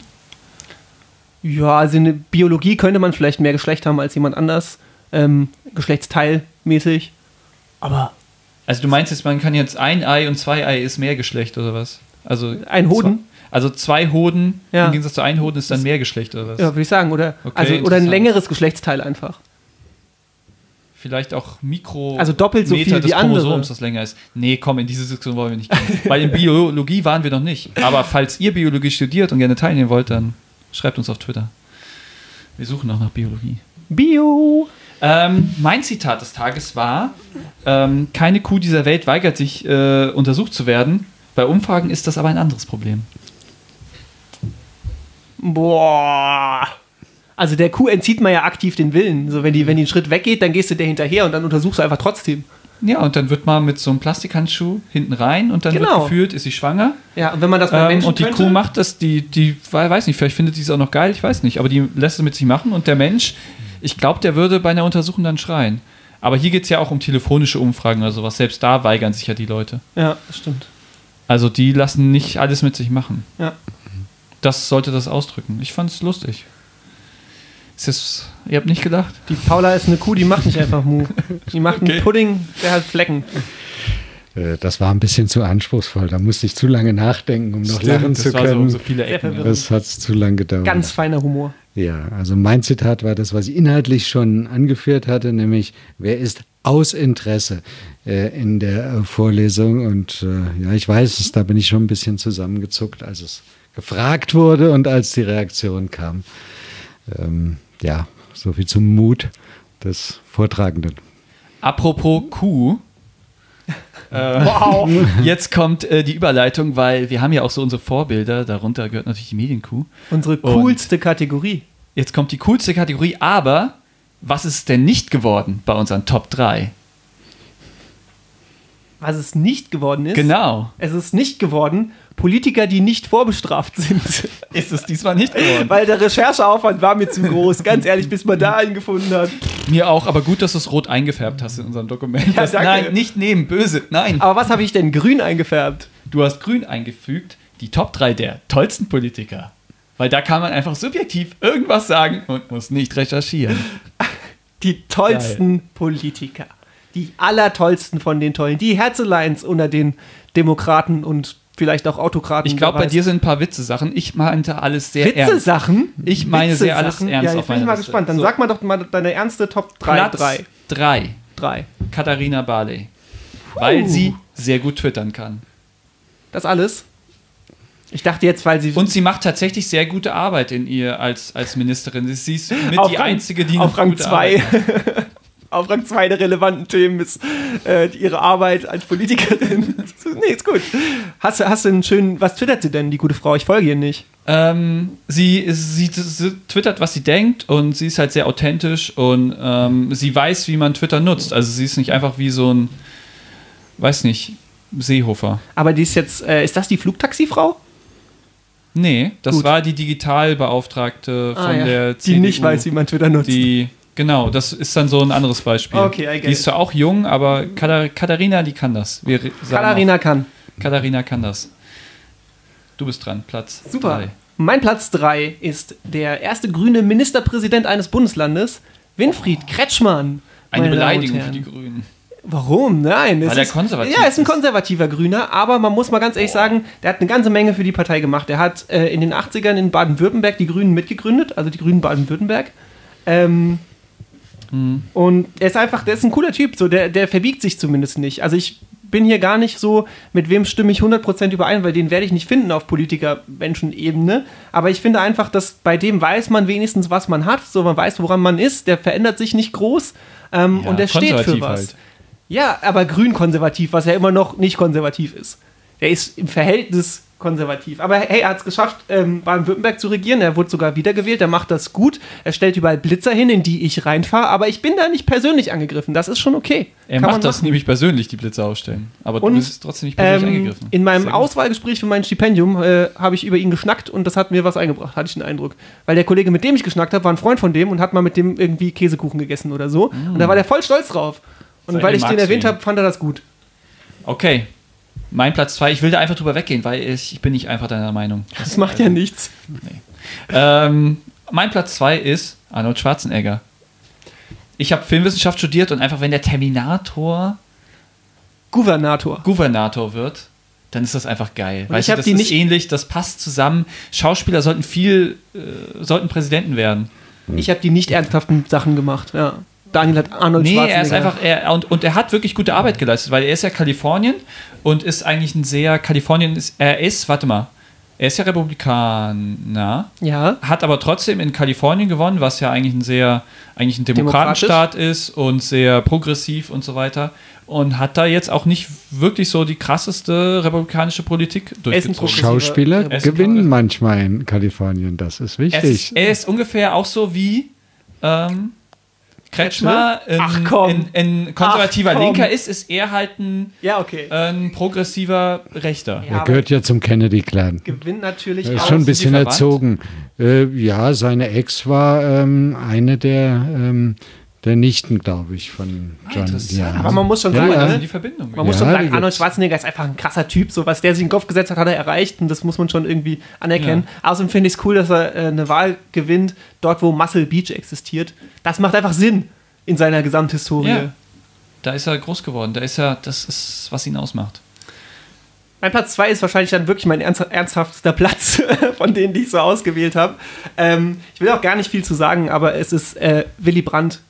Ja, also in der Biologie könnte man vielleicht mehr Geschlecht haben als jemand anders, ähm, geschlechtsteilmäßig. Aber Also du meinst jetzt, man kann jetzt ein Ei und zwei Ei ist mehr Geschlecht oder was? Also Ein Hoden? Also zwei Hoden Ja. im Gegensatz zu ein Hoden ist dann mehr Geschlecht oder was? ja, würde ich sagen, oder, Okay, also, oder ein längeres Geschlechtsteil einfach. Vielleicht auch Mikro. Also doppelt so Meter viel des wie. Chromosoms, das länger ist. Nee, komm, in diese Diskussion wollen wir nicht gehen. Weil in Biologie waren wir noch nicht. Aber falls ihr Biologie studiert und gerne teilnehmen wollt, dann schreibt uns auf Twitter. Wir suchen noch nach Biologie. Bio. Ähm, mein Zitat des Tages war: ähm, Keine Kuh dieser Welt weigert sich, äh, untersucht zu werden. Bei Umfragen ist das aber ein anderes Problem. Boah. Also der Kuh entzieht man ja aktiv den Willen. So, wenn die, wenn die einen Schritt weggeht, dann gehst du der hinterher und dann untersuchst du einfach trotzdem. Ja, und dann wird man mit so einem Plastikhandschuh hinten rein und dann Genau. wird gefühlt, ist sie schwanger. Ja, und wenn man das bei Ähm, Menschen und die könnte, Kuh macht das, die, die, weiß nicht, vielleicht findet die es auch noch geil, ich weiß nicht, aber die lässt es mit sich machen und der Mensch, ich glaube, der würde bei einer Untersuchung dann schreien. Aber hier geht es ja auch um telefonische Umfragen oder sowas. Selbst da weigern sich ja die Leute. Ja, das stimmt. Also die lassen nicht alles mit sich machen. Ja. Das sollte das ausdrücken. Ich fand es lustig. Ist das, ihr habt nicht gedacht? Die Paula ist eine Kuh, die macht nicht einfach Mu. Die macht Okay. einen Pudding, der hat Flecken. Äh, Das war ein bisschen zu anspruchsvoll. Da musste ich zu lange nachdenken, um noch lachen das zu so, können. so viele Sehr Ecken. Das hat zu lange gedauert. Ganz feiner Humor. Ja, also mein Zitat war das, was ich inhaltlich schon angeführt hatte, nämlich wer ist aus Interesse äh, in der äh, Vorlesung. Und äh, ja, ich weiß es, da bin ich schon ein bisschen zusammengezuckt, als es gefragt wurde und als die Reaktion kam. Ähm, ja, so viel zum Mut des Vortragenden. Apropos Kuh. Äh, Jetzt kommt äh, die Überleitung, weil wir haben ja auch so unsere Vorbilder, darunter gehört natürlich die Medienkuh. Unsere Und- coolste Kategorie. Jetzt kommt die coolste Kategorie, aber was ist denn nicht geworden bei unseren Top 3? Was es nicht geworden ist. Genau. Es ist nicht geworden, Politiker, die nicht vorbestraft sind. *laughs* Ist es diesmal nicht geworden. Weil der Rechercheaufwand war mir zu groß. Ganz ehrlich, bis man da einen gefunden hat. Mir auch, aber gut, dass du es rot eingefärbt hast in unserem Dokument. Ja, Das- nein, nicht nehmen, böse, nein. Aber was habe ich denn grün eingefärbt? Du hast grün eingefügt, die Top 3 der tollsten Politiker. Weil da kann man einfach subjektiv irgendwas sagen und muss nicht recherchieren. Die tollsten Politiker. Die allertollsten von den tollen. Die Herzeleins unter den Demokraten und vielleicht auch Autokraten. Ich glaube, bei dir sind ein paar Witze-Sachen. Ich meinte alles sehr ernst. Witze-Sachen? Ich meine sehr alles ernst Ja, auf jetzt bin ich mal Liste. gespannt. Dann So. sag mal doch mal deine ernste Top 3. Platz 3. 3. 3. Katharina Barley. Weil sie sehr gut twittern kann. Das alles? Ich dachte jetzt, weil sie Und sie macht tatsächlich sehr gute Arbeit in ihr als, als Ministerin. Sie ist mit auf die Rang- einzige, die auf noch Rang gute 2 Arbeit- *laughs* auf Rang 2 der relevanten Themen ist äh, ihre Arbeit als Politikerin. *laughs* nee, ist gut. Hast, du- hast du einen schönen, was twittert sie denn, die gute Frau? Ich folge ihr nicht. Ähm, sie, sie, sie twittert, was sie denkt und sie ist halt sehr authentisch und ähm, sie weiß, wie man Twitter nutzt. Also sie ist nicht einfach wie so ein, weiß nicht, Seehofer. Aber die ist jetzt, äh, ist das die Flugtaxifrau? Nee, das Gut. war die Digitalbeauftragte von der die CDU. nicht weiß, wie man Twitter nutzt. Die, genau, das ist dann so ein anderes Beispiel. Okay, I get die ist zwar auch jung, aber Katha- Katharina, die kann das. Wir sagen Katharina kann. Katharina kann das. Du bist dran, Platz Super. drei. Mein Platz 3 ist der erste grüne Ministerpräsident eines Bundeslandes, Winfried Kretschmann. Eine Beleidigung für die Grünen. Warum? Nein. es Weil er ist- konservativ Ja, er ist ein ist. konservativer Grüner, aber man muss mal ganz ehrlich sagen, der hat eine ganze Menge für die Partei gemacht. Er hat äh, in den 80ern in Baden-Württemberg die Grünen mitgegründet, also die Grünen Baden-Württemberg. Ähm, Mhm. Und er ist einfach, der ist ein cooler Typ, so, der, der verbiegt sich zumindest nicht. Also ich bin hier gar nicht so, mit wem stimme ich 100% überein, weil den werde ich nicht finden auf Politiker-Menschen-Ebene. Aber ich finde einfach, dass bei dem weiß man wenigstens, was man hat, so man weiß, woran man ist, der verändert sich nicht groß ähm, Ja, und der steht für was. halt. Ja, aber grün-konservativ, was ja immer noch nicht konservativ ist. Der ist im Verhältnis konservativ. Aber hey, er hat es geschafft, ähm, Baden-Württemberg zu regieren. Er wurde sogar wiedergewählt. Er macht das gut. Er stellt überall Blitzer hin, in die ich reinfahre. Aber ich bin da nicht persönlich angegriffen. Das ist schon okay. Er Kann macht das machen. nämlich persönlich, die Blitze ausstellen. Aber Und, du bist trotzdem nicht persönlich Ähm, angegriffen. in meinem. Auswahlgespräch für mein Stipendium äh, habe ich über ihn geschnackt und das hat mir was eingebracht, hatte ich den Eindruck. Weil der Kollege, mit dem ich geschnackt habe, war ein Freund von dem und hat mal mit dem irgendwie Käsekuchen gegessen oder so. Und da war der voll stolz drauf. Und Seitdem weil ich den erwähnt habe, fand er das gut. Okay. Mein Platz 2, ich will da einfach drüber weggehen, weil ich, ich bin nicht einfach deiner Meinung. Das macht ja nichts. Ähm, mein Platz 2 ist Arnold Schwarzenegger. Ich habe Filmwissenschaft studiert und einfach, wenn der Terminator Gouvernator. Gouvernator wird, dann ist das einfach geil. Und Weißt ich du, das die ist nicht- ähnlich, das passt zusammen. Schauspieler sollten viel, äh, sollten Präsidenten werden. Ich habe die nicht ernsthaften Sachen gemacht. Ja. Daniel hat Arnold Nee, Schwarzenegger. er ist einfach, er, und, und er hat wirklich gute Arbeit geleistet, weil er ist ja Kalifornien und ist eigentlich ein sehr, Kalifornien ist, er ist, warte mal, er ist ja Republikaner, Ja. hat aber trotzdem in Kalifornien gewonnen, was ja eigentlich ein sehr, eigentlich ein Demokratenstaat ist und sehr progressiv und so weiter. Und hat da jetzt auch nicht wirklich so die krasseste republikanische Politik Er durchgezogen. Schauspieler Er gewinnen manchmal in Kalifornien, das ist Er wichtig. ist, er ist ungefähr auch so wie ähm, Kretschmer in, Ach, komm. in, in konservativer Ach. Linker ist, ist er halt ein, Ja, okay. ein progressiver Rechter. Ja, er gehört ja zum Kennedy-Clan. gewinnt natürlich Er ist auch. schon ein bisschen erzogen. Äh, ja, seine Ex war ähm, eine der, ähm, der Nichten, glaube ich, von John. interessant. Ja. Aber man muss schon Ja, sagen, ja. Also ne? die Verbindung. Man muss schon sagen, Arnold. Schwarzenegger ist einfach ein krasser Typ. So, was der sich in den Kopf gesetzt hat, hat er erreicht. Und das muss man schon irgendwie anerkennen. Außerdem finde ich es cool, dass er äh, eine Wahl gewinnt, dort, wo Muscle Beach existiert. Das macht einfach Sinn in seiner Gesamthistorie. Ja. Da ist er groß geworden. Da ist er, das ist, was ihn ausmacht. Mein Platz 2 ist wahrscheinlich dann wirklich mein ernst, ernsthaftester Platz *laughs* von denen, die ich so ausgewählt habe. Ähm, ich will auch gar nicht viel zu sagen, aber es ist äh, Willy Brandt,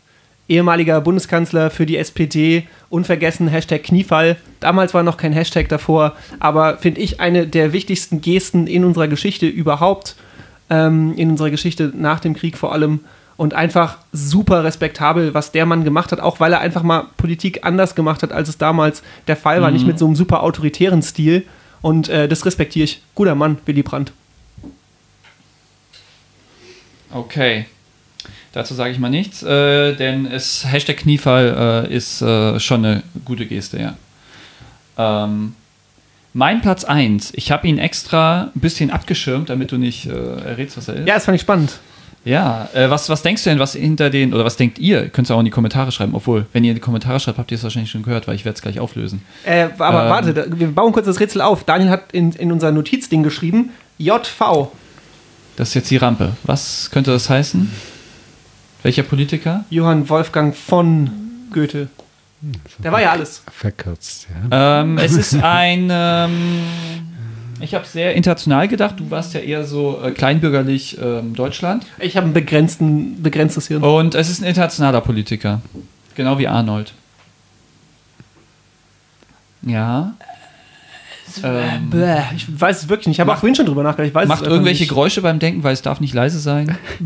ehemaliger Bundeskanzler für die SPD, unvergessen, Hashtag Kniefall. Damals war noch kein Hashtag davor, aber finde ich eine der wichtigsten Gesten in unserer Geschichte überhaupt, ähm, in unserer Geschichte nach dem Krieg vor allem. Und einfach super respektabel, was der Mann gemacht hat, auch weil er einfach mal Politik anders gemacht hat, als es damals der Fall war. Nicht mit so einem super autoritären Stil. Und äh, das respektiere ich. Guter Mann, Willy Brandt. Okay. Dazu sage ich mal nichts, äh, denn es, Hashtag Kniefall äh, ist äh, schon eine gute Geste, ja. Ähm, mein Platz 1, ich habe ihn extra ein bisschen abgeschirmt, damit du nicht äh, errätst, was er ist. Ja, das fand ich spannend. Ja, äh, was, was denkst du denn, was hinter den, oder was denkt ihr? Könnt ihr auch in die Kommentare schreiben, obwohl, wenn ihr in die Kommentare schreibt, habt ihr es wahrscheinlich schon gehört, weil ich werde es gleich auflösen. Äh, aber Ähm. warte, wir bauen kurz das Rätsel auf. Daniel hat in, in unser Notizding geschrieben, JV. Das ist jetzt die Rampe. Was könnte das heißen? Welcher Politiker? Johann Wolfgang von Goethe. Der war ja alles. Verkürzt, ja. Ähm, es *laughs* ist ein. Ähm, ich habe sehr international gedacht. Du warst ja eher so äh, kleinbürgerlich ähm, Deutschland. Ich habe ein begrenzten, begrenztes Hirn. Und es ist ein internationaler Politiker. Genau wie Arnold. Ja. Ähm, ich weiß es wirklich nicht. Ich habe auch vorhin schon drüber nachgedacht. Ich weiß macht irgendwelche nicht. Geräusche beim Denken, weil es darf nicht leise sein. *laughs*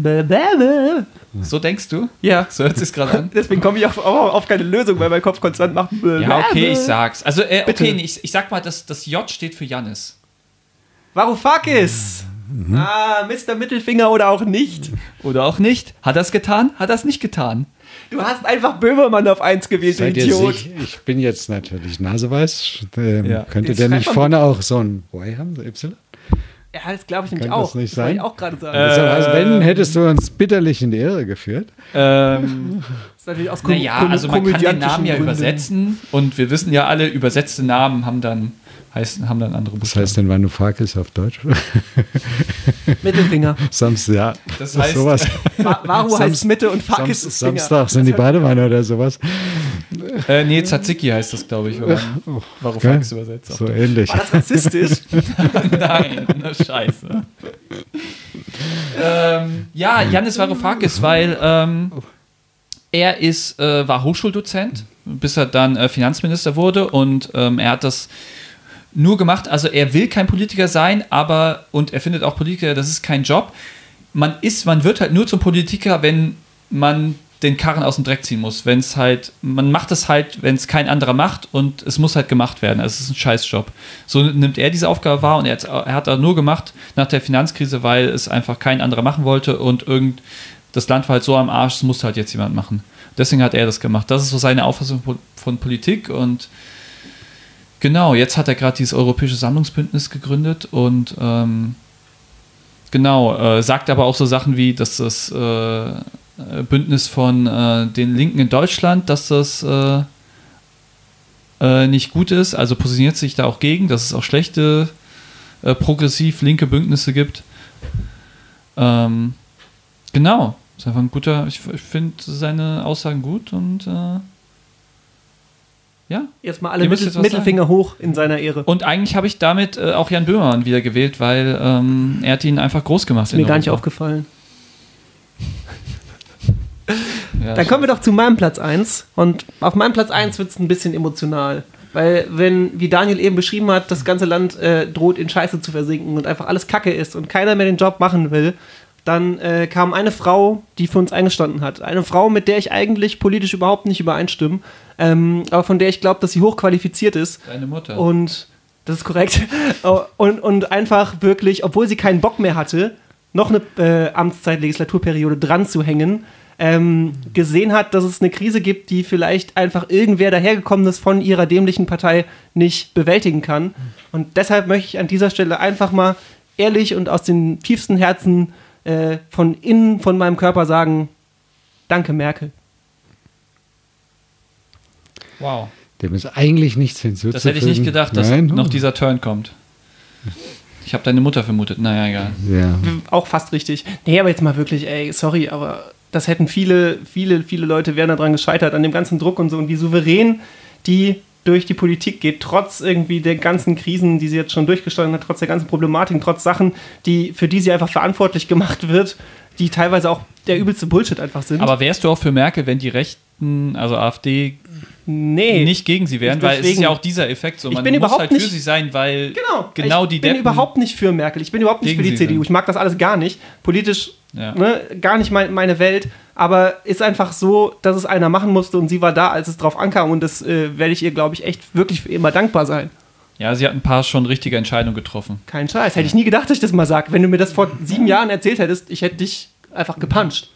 So denkst du? Ja. So hört es gerade an. *laughs* Deswegen komme ich auf, auf, auf keine Lösung, weil mein Kopf konstant macht. bäh, Ja, okay, ich sag's. Also, äh, Bitte. okay, ich, ich sag mal, das, das J steht für Jannis. Varoufakis. Ah, Mr. Mittelfinger oder auch nicht. Oder auch nicht. Hat er es getan? Hat er es nicht getan? Du hast einfach Böhmermann auf 1 gewählt, du Seid ihr Idiot. sicher? Ich bin jetzt natürlich naseweiß. Ähm, Ja. Könnte Jetzt der nicht vorne auch so ein Y haben, so Y? Ja, das glaube ich nämlich auch. das nicht wollte sein? ich auch gerade sagen. Äh, also wenn, hättest du uns bitterlich in die Irre geführt. Ähm, *laughs* das ist natürlich aus naja, also man kann den Namen ja Gründen. übersetzen und wir wissen ja alle, übersetzte Namen haben dann, heißen, haben dann andere Was Buchstaben. heißt denn Varoufakis auf Deutsch? *laughs* Mittelfinger. Samstag, ja. Das heißt- sowas. *laughs* Wa- Varu Sams- heißt Mitte und Fakis ist Finger. Samstag sind die Badewanne oder sowas. Äh, nee, Tzatziki heißt das, glaube ich, Varoufakis übersetzt. So ähnlich. War das rassistisch? *laughs* Nein, na scheiße. ähm, ja, Janis Varoufakis, weil ähm, er ist, äh, war Hochschuldozent, bis er dann äh, Finanzminister wurde und ähm, er hat das nur gemacht, also er will kein Politiker sein, aber, und er findet auch Politiker, das ist kein Job. Man ist, man wird halt nur zum Politiker, wenn man den Karren aus dem Dreck ziehen muss. Wenn es halt, man macht es halt, wenn es kein anderer macht und es muss halt gemacht werden. Also es ist ein Scheißjob. So nimmt er diese Aufgabe wahr und er, hat- er hat das nur gemacht nach der Finanzkrise, weil es einfach kein anderer machen wollte und irgend das Land war halt so am Arsch, es musste halt jetzt jemand machen. Deswegen hat er das gemacht. Das ist so seine Auffassung von Politik und genau, jetzt hat er gerade dieses Europäische Sammlungsbündnis gegründet und ähm, genau, äh, sagt aber auch so Sachen wie, dass das äh, Bündnis von äh, den Linken in Deutschland, dass das äh, äh, nicht gut ist, also positioniert sich da auch gegen, dass es auch schlechte äh, progressiv linke Bündnisse gibt. Ähm, genau, ist einfach ein guter, ich, ich finde seine Aussagen gut und äh, ja. Jetzt mal alle Mittel, Mittelfinger hoch in seiner Ehre. Und eigentlich habe ich damit äh, auch Jan Böhmermann wieder gewählt, weil ähm, er hat ihn einfach groß gemacht. ist mir gar nicht aufgefallen. *laughs* Ja, Dann kommen wir doch zu meinem Platz 1. Und auf meinem Platz 1 wird es ein bisschen emotional. Weil, wenn, wie Daniel eben beschrieben hat, das ganze Land äh, droht in Scheiße zu versinken und einfach alles Kacke ist und keiner mehr den Job machen will, dann äh, kam eine Frau, die für uns eingestanden hat. Eine Frau, mit der ich eigentlich politisch überhaupt nicht übereinstimme, ähm, aber von der ich glaube, dass sie hochqualifiziert ist. Deine Mutter. Und das ist korrekt. *laughs* und, und einfach wirklich, obwohl sie keinen Bock mehr hatte, noch eine äh, Amtszeit, Legislaturperiode dran zu hängen, ähm, gesehen hat, dass es eine Krise gibt, die vielleicht einfach irgendwer dahergekommenes von ihrer dämlichen Partei nicht bewältigen kann. Und deshalb möchte ich an dieser Stelle einfach mal ehrlich und aus dem tiefsten Herzen äh, von innen von meinem Körper sagen, danke Merkel. wow. Dem ist eigentlich nichts hinzuzufügen. Das hätte ich nicht gedacht, dass Nein? noch dieser Turn kommt. Ich habe deine Mutter vermutet. Naja, egal. Ja. Auch fast richtig. Nee, aber jetzt mal wirklich, ey, sorry, aber das hätten viele, viele, viele Leute wären daran gescheitert, an dem ganzen Druck und so und wie souverän die durch die Politik geht, trotz irgendwie der ganzen Krisen, die sie jetzt schon durchgestanden hat, trotz der ganzen Problematiken, trotz Sachen, die, für die sie einfach verantwortlich gemacht wird, die teilweise auch der übelste Bullshit einfach sind. Aber wärst du auch für Merkel, wenn die Rechten, also AfD, nee. nicht gegen sie wären? Weil es ist ja auch dieser Effekt so. Ich Man bin muss überhaupt halt für nicht- sie sein, weil Genau, genau ich die bin Deppen- überhaupt nicht für Merkel. Ich bin überhaupt nicht für die CDU. sind. Ich mag das alles gar nicht. Politisch Ja. ne, gar nicht mein, meine Welt. Aber ist einfach so, dass es einer machen musste und sie war da, als es drauf ankam. Und das äh, werde ich ihr, glaube ich, echt wirklich für immer dankbar sein. Ja, sie hat ein paar schon richtige Entscheidungen getroffen. Kein Scheiß. Hätte ich nie gedacht, dass ich das mal sage. Wenn du mir das vor sieben Jahren erzählt hättest, ich hätte dich einfach gepuncht.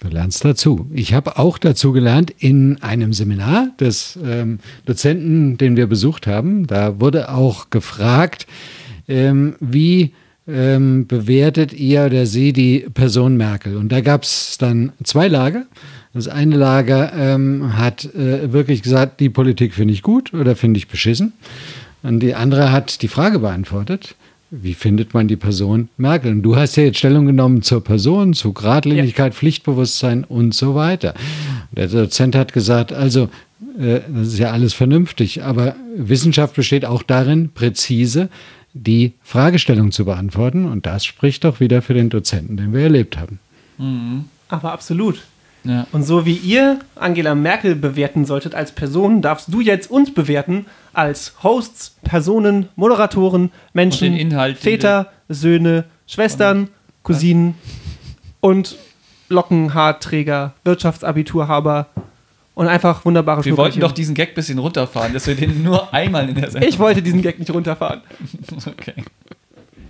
Du lernst dazu. Ich habe auch dazu gelernt in einem Seminar des ähm, Dozenten, den wir besucht haben. Da wurde auch gefragt, ähm, wie ähm, bewertet ihr oder sie die Person Merkel? Und da gab es dann zwei Lager. Das eine Lager ähm, hat äh, wirklich gesagt, die Politik finde ich gut oder finde ich beschissen. Und die andere hat die Frage beantwortet, wie findet man die Person Merkel? Und du hast ja jetzt Stellung genommen zur Person, zu Gradlinigkeit, Pflichtbewusstsein und so weiter. Der Dozent hat gesagt, also äh, das ist ja alles vernünftig, aber Wissenschaft besteht auch darin, präzise die Fragestellung zu beantworten. Und das spricht doch wieder für den Dozenten, den wir erlebt haben. Aber absolut. Ja. Und so wie ihr Angela Merkel bewerten solltet als Person, darfst du jetzt uns bewerten als Hosts, Personen, Moderatoren, Menschen, Inhalt, Väter, Söhne, Schwestern, Cousinen und Lockenhaarträger, Wirtschaftsabiturhaber und einfach wunderbare Wir wollten doch diesen Gag ein bisschen runterfahren, dass wir den nur einmal in der Sendung. Ich wollte diesen Gag nicht runterfahren. *laughs* Okay.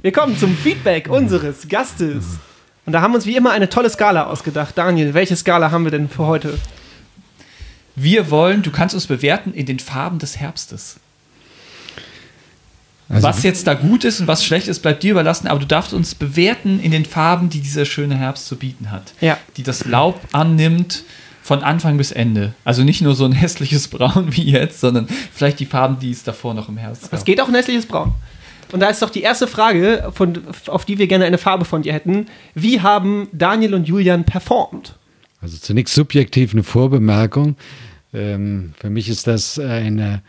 Wir kommen zum Feedback unseres Gastes. Und da haben wir uns wie immer eine tolle Skala ausgedacht. Daniel, welche Skala haben wir denn für heute? Wir wollen, du kannst uns bewerten in den Farben des Herbstes. Also- was jetzt da gut ist und was schlecht ist, bleibt dir überlassen, aber du darfst uns bewerten in den Farben, die dieser schöne Herbst zu bieten hat. Ja. Die das Laub annimmt von Anfang bis Ende. Also nicht nur so ein hässliches Braun *laughs* wie jetzt, sondern vielleicht die Farben, die es davor noch im Herbst Es gab. geht auch in hässliches Braun. Und da ist doch die erste Frage, von, auf die wir gerne eine Farbe von dir hätten. Wie haben Daniel und Julian performt? Also zunächst subjektiv eine Vorbemerkung. Ähm, für mich ist das eine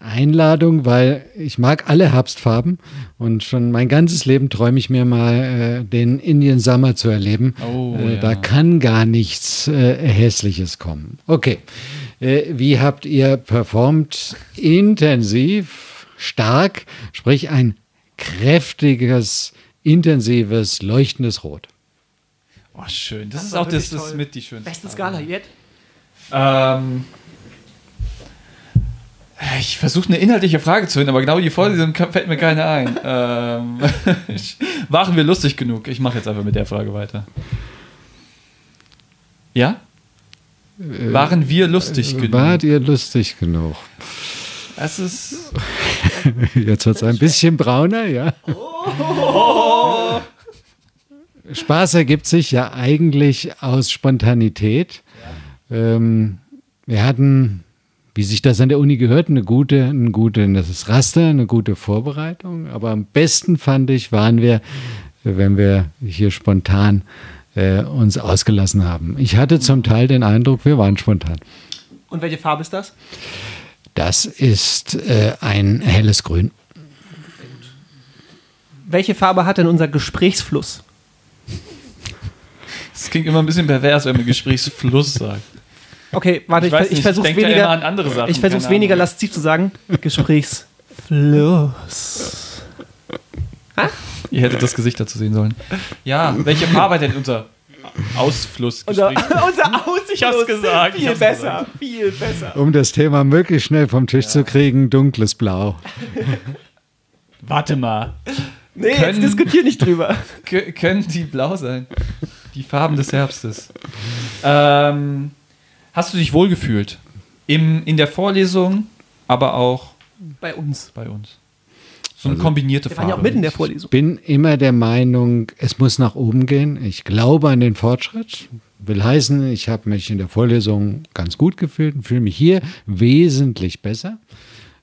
Einladung, weil ich mag alle Herbstfarben und schon mein ganzes Leben träume ich mir mal, äh, den Indian Summer zu erleben. Oh, äh, ja. Da kann gar nichts äh, Hässliches kommen. Okay, äh, wie habt ihr performt? Intensiv, stark, sprich ein kräftiges, intensives, leuchtendes Rot. Oh, schön. Das, Das ist auch das, ist toll. mit die schönste. Beste. Skala jetzt? Ähm, ich versuche eine inhaltliche Frage zu finden, aber genau die Vorlesung *laughs* fällt mir keine ein. Ähm, *laughs* waren wir lustig genug? Ich mache jetzt einfach mit der Frage weiter. Ja? Waren wir lustig genug? Wart ihr lustig genug? Es ist. *laughs* Jetzt wird es ein bisschen brauner, ja. Spaß ergibt sich ja eigentlich aus Spontanität. Ähm, wir hatten, wie sich das an der Uni gehört, eine gute, ein gute, das ist Raster, eine gute Vorbereitung. Aber am besten fand ich, waren wir, wenn wir hier spontan äh, uns ausgelassen haben. Ich hatte zum Teil den Eindruck, wir waren spontan. Und welche Farbe ist das? Das ist äh, ein helles Grün. Welche Farbe hat denn unser Gesprächsfluss? Es klingt immer ein bisschen pervers, wenn man Gesprächsfluss sagt. Okay, warte, ich, ich, nicht, versuche weniger. immer an andere Sachen. ich versuche keine weniger Ahnung. lasziv zu sagen. Gesprächsfluss. Ihr hättet das Gesicht dazu sehen sollen. Ja, welche Farbe hat denn unser Ausfluss? Unser, *laughs* unser Ausfluss. Ich hab's gesagt, ich Viel hab's besser, gesagt. viel besser. Um das Thema möglichst schnell vom Tisch zu kriegen, dunkles Blau. *laughs* Warte mal. Nee, jetzt Können- diskutier nicht drüber. *laughs* Kö- können die blau sein? Die Farben des Herbstes. Ähm, hast du dich wohlgefühlt? Im, in der Vorlesung, aber auch Bei uns. bei uns. So eine kombinierte Wir Farbe. waren ja auch mitten in der Vorlesung. Bin immer der Meinung, es muss nach oben gehen. Ich glaube an den Fortschritt. Will heißen, ich habe mich in der Vorlesung ganz gut gefühlt und fühle mich hier wesentlich besser.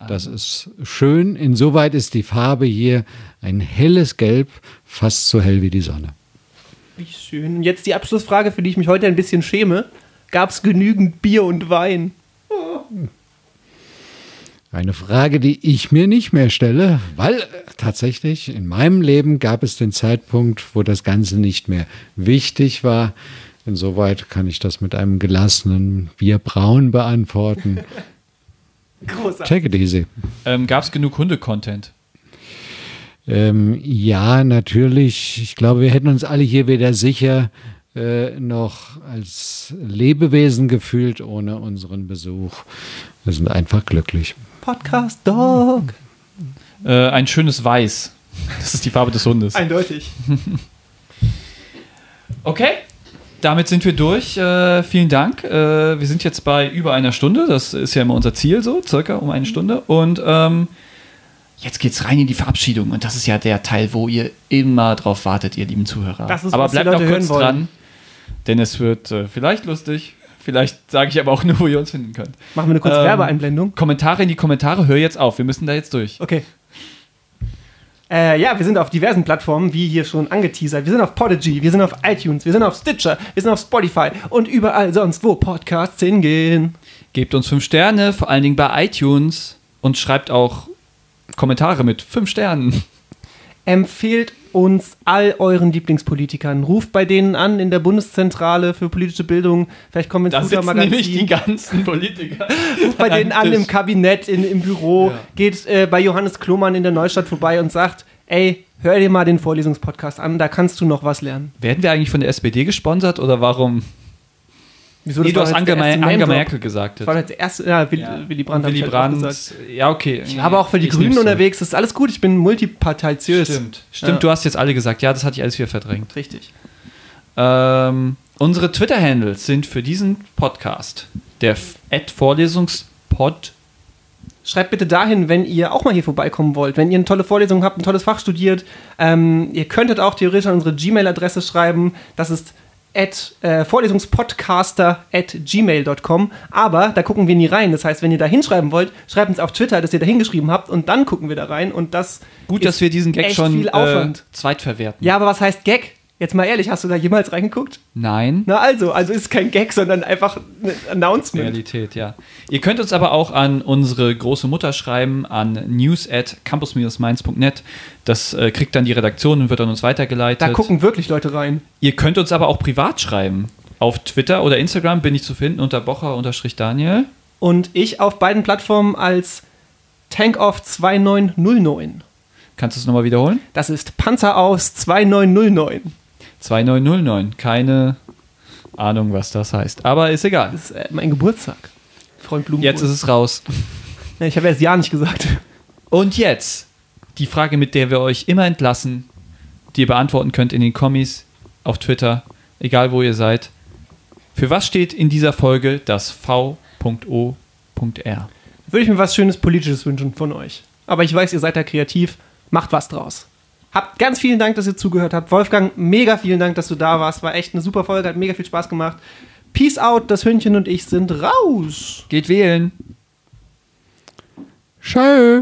Das ist schön. Insoweit ist die Farbe hier ein helles Gelb, fast so hell wie die Sonne. Wie schön. Und jetzt die Abschlussfrage, für die ich mich heute ein bisschen schäme. Gab es genügend Bier und Wein? Eine Frage, die ich mir nicht mehr stelle, weil äh, tatsächlich in meinem Leben gab es den Zeitpunkt, wo das Ganze nicht mehr wichtig war. Insoweit kann ich das mit einem gelassenen Bierbraun beantworten. *laughs* Großartig. Take it easy. Ähm, Gab es genug Hunde-Content? Ähm, ja, natürlich. Ich glaube, wir hätten uns alle hier wieder sicher äh, noch als Lebewesen gefühlt ohne unseren Besuch. Wir sind einfach glücklich. Podcast Dog. Äh, ein schönes Weiß. Das ist die Farbe des Hundes. Eindeutig. *laughs* Okay, damit sind wir durch. Äh, vielen Dank. Äh, wir sind jetzt bei über einer Stunde. Das ist ja immer unser Ziel, so circa um eine Stunde. Und ähm, jetzt geht's rein in die Verabschiedung. Und das ist ja der Teil, wo ihr immer drauf wartet, ihr lieben Zuhörer. Das ist, aber bleibt noch kurz wollen. dran, denn es wird äh, vielleicht lustig. Vielleicht sage ich aber auch nur, wo ihr uns finden könnt. Machen wir eine kurze Ähm, Werbeeinblendung. Kommentare in die Kommentare. Hör jetzt auf. Wir müssen da jetzt durch. Okay. Äh, ja, wir sind auf diversen Plattformen, wie hier schon angeteasert. Wir sind auf Podigy, wir sind auf iTunes, wir sind auf Stitcher, wir sind auf Spotify und überall sonst, wo Podcasts hingehen. Gebt uns fünf Sterne, vor allen Dingen bei iTunes. Und schreibt auch Kommentare mit fünf Sternen. Empfehlt uns all euren Lieblingspolitikern. Ruft bei denen an in der Bundeszentrale für politische Bildung. Vielleicht kommen wir ins sitzen nämlich die ganzen Politiker. *laughs* Ruft bei denen an im. Kabinett, in, im Büro. Ja. Geht äh, bei Johannes Klomann in der Neustadt vorbei und sagt, ey, hör dir mal den Vorlesungspodcast an, da kannst du noch was lernen. Werden wir eigentlich von der SPD gesponsert oder warum? Wieso, Nee, das du hast Angela, Angela. Merkel gesagt. Das war jetzt der erste, ja, Willi, Ja. Willy Brandt. Willy halt Brandt. Ja, okay. Ich habe auch für die Grünen unterwegs, das ist alles gut, ich bin multiparteitiös. Stimmt, stimmt. Ja. Du hast jetzt alle gesagt. Ja, das hatte ich alles wieder verdrängt. Richtig. Ähm, unsere Twitter-Handles sind für diesen Podcast der Vorlesungspod. Schreibt bitte dahin, wenn ihr auch mal hier vorbeikommen wollt. Wenn ihr eine tolle Vorlesung habt, ein tolles Fach studiert. Ähm, ihr könntet auch theoretisch an unsere Gmail-Adresse schreiben. Das ist at, äh, vorlesungspodcaster at gmail.com. Aber da gucken wir nie rein. Das heißt, wenn ihr da hinschreiben wollt, schreibt uns auf Twitter, dass ihr da hingeschrieben habt und dann gucken wir da rein. Und das Gut, ist dass wir diesen Gag schon viel äh, Aufwand. zweitverwerten. Ja, aber was heißt Gag? Jetzt mal ehrlich, hast du da jemals reingeguckt? Nein. Na also, also ist kein Gag, sondern einfach ein Announcement. Realität, ja. Ihr könnt uns aber auch an unsere große Mutter schreiben, an news at campus-mainz.net. Das äh, kriegt dann die Redaktion und wird an uns weitergeleitet. Da gucken wirklich Leute rein. Ihr könnt uns aber auch privat schreiben. Auf Twitter oder Instagram bin ich zu finden unter bocher-daniel. Und ich auf beiden Plattformen als Tankoff 2909. Kannst du es nochmal wiederholen? Das ist Panzeraus 2909. 2909. Keine Ahnung, was das heißt. Aber ist egal. Das ist äh, mein Geburtstag. Freund Blumenkohl. Jetzt ist es raus. *laughs* Ja, ich habe erst Ja nicht gesagt. Und jetzt die Frage, mit der wir euch immer entlassen, die ihr beantworten könnt in den Kommis, auf Twitter, egal wo ihr seid. Für was steht in dieser Folge das V.O.R? Würde ich mir was Schönes Politisches wünschen von euch. Aber ich weiß, ihr seid da kreativ. Macht was draus. Habt ganz vielen Dank, dass ihr zugehört habt. Wolfgang, mega vielen Dank, dass du da warst. War echt eine super Folge, hat mega viel Spaß gemacht. Peace out, das Hündchen und ich sind raus. Geht wählen. Schau. *laughs*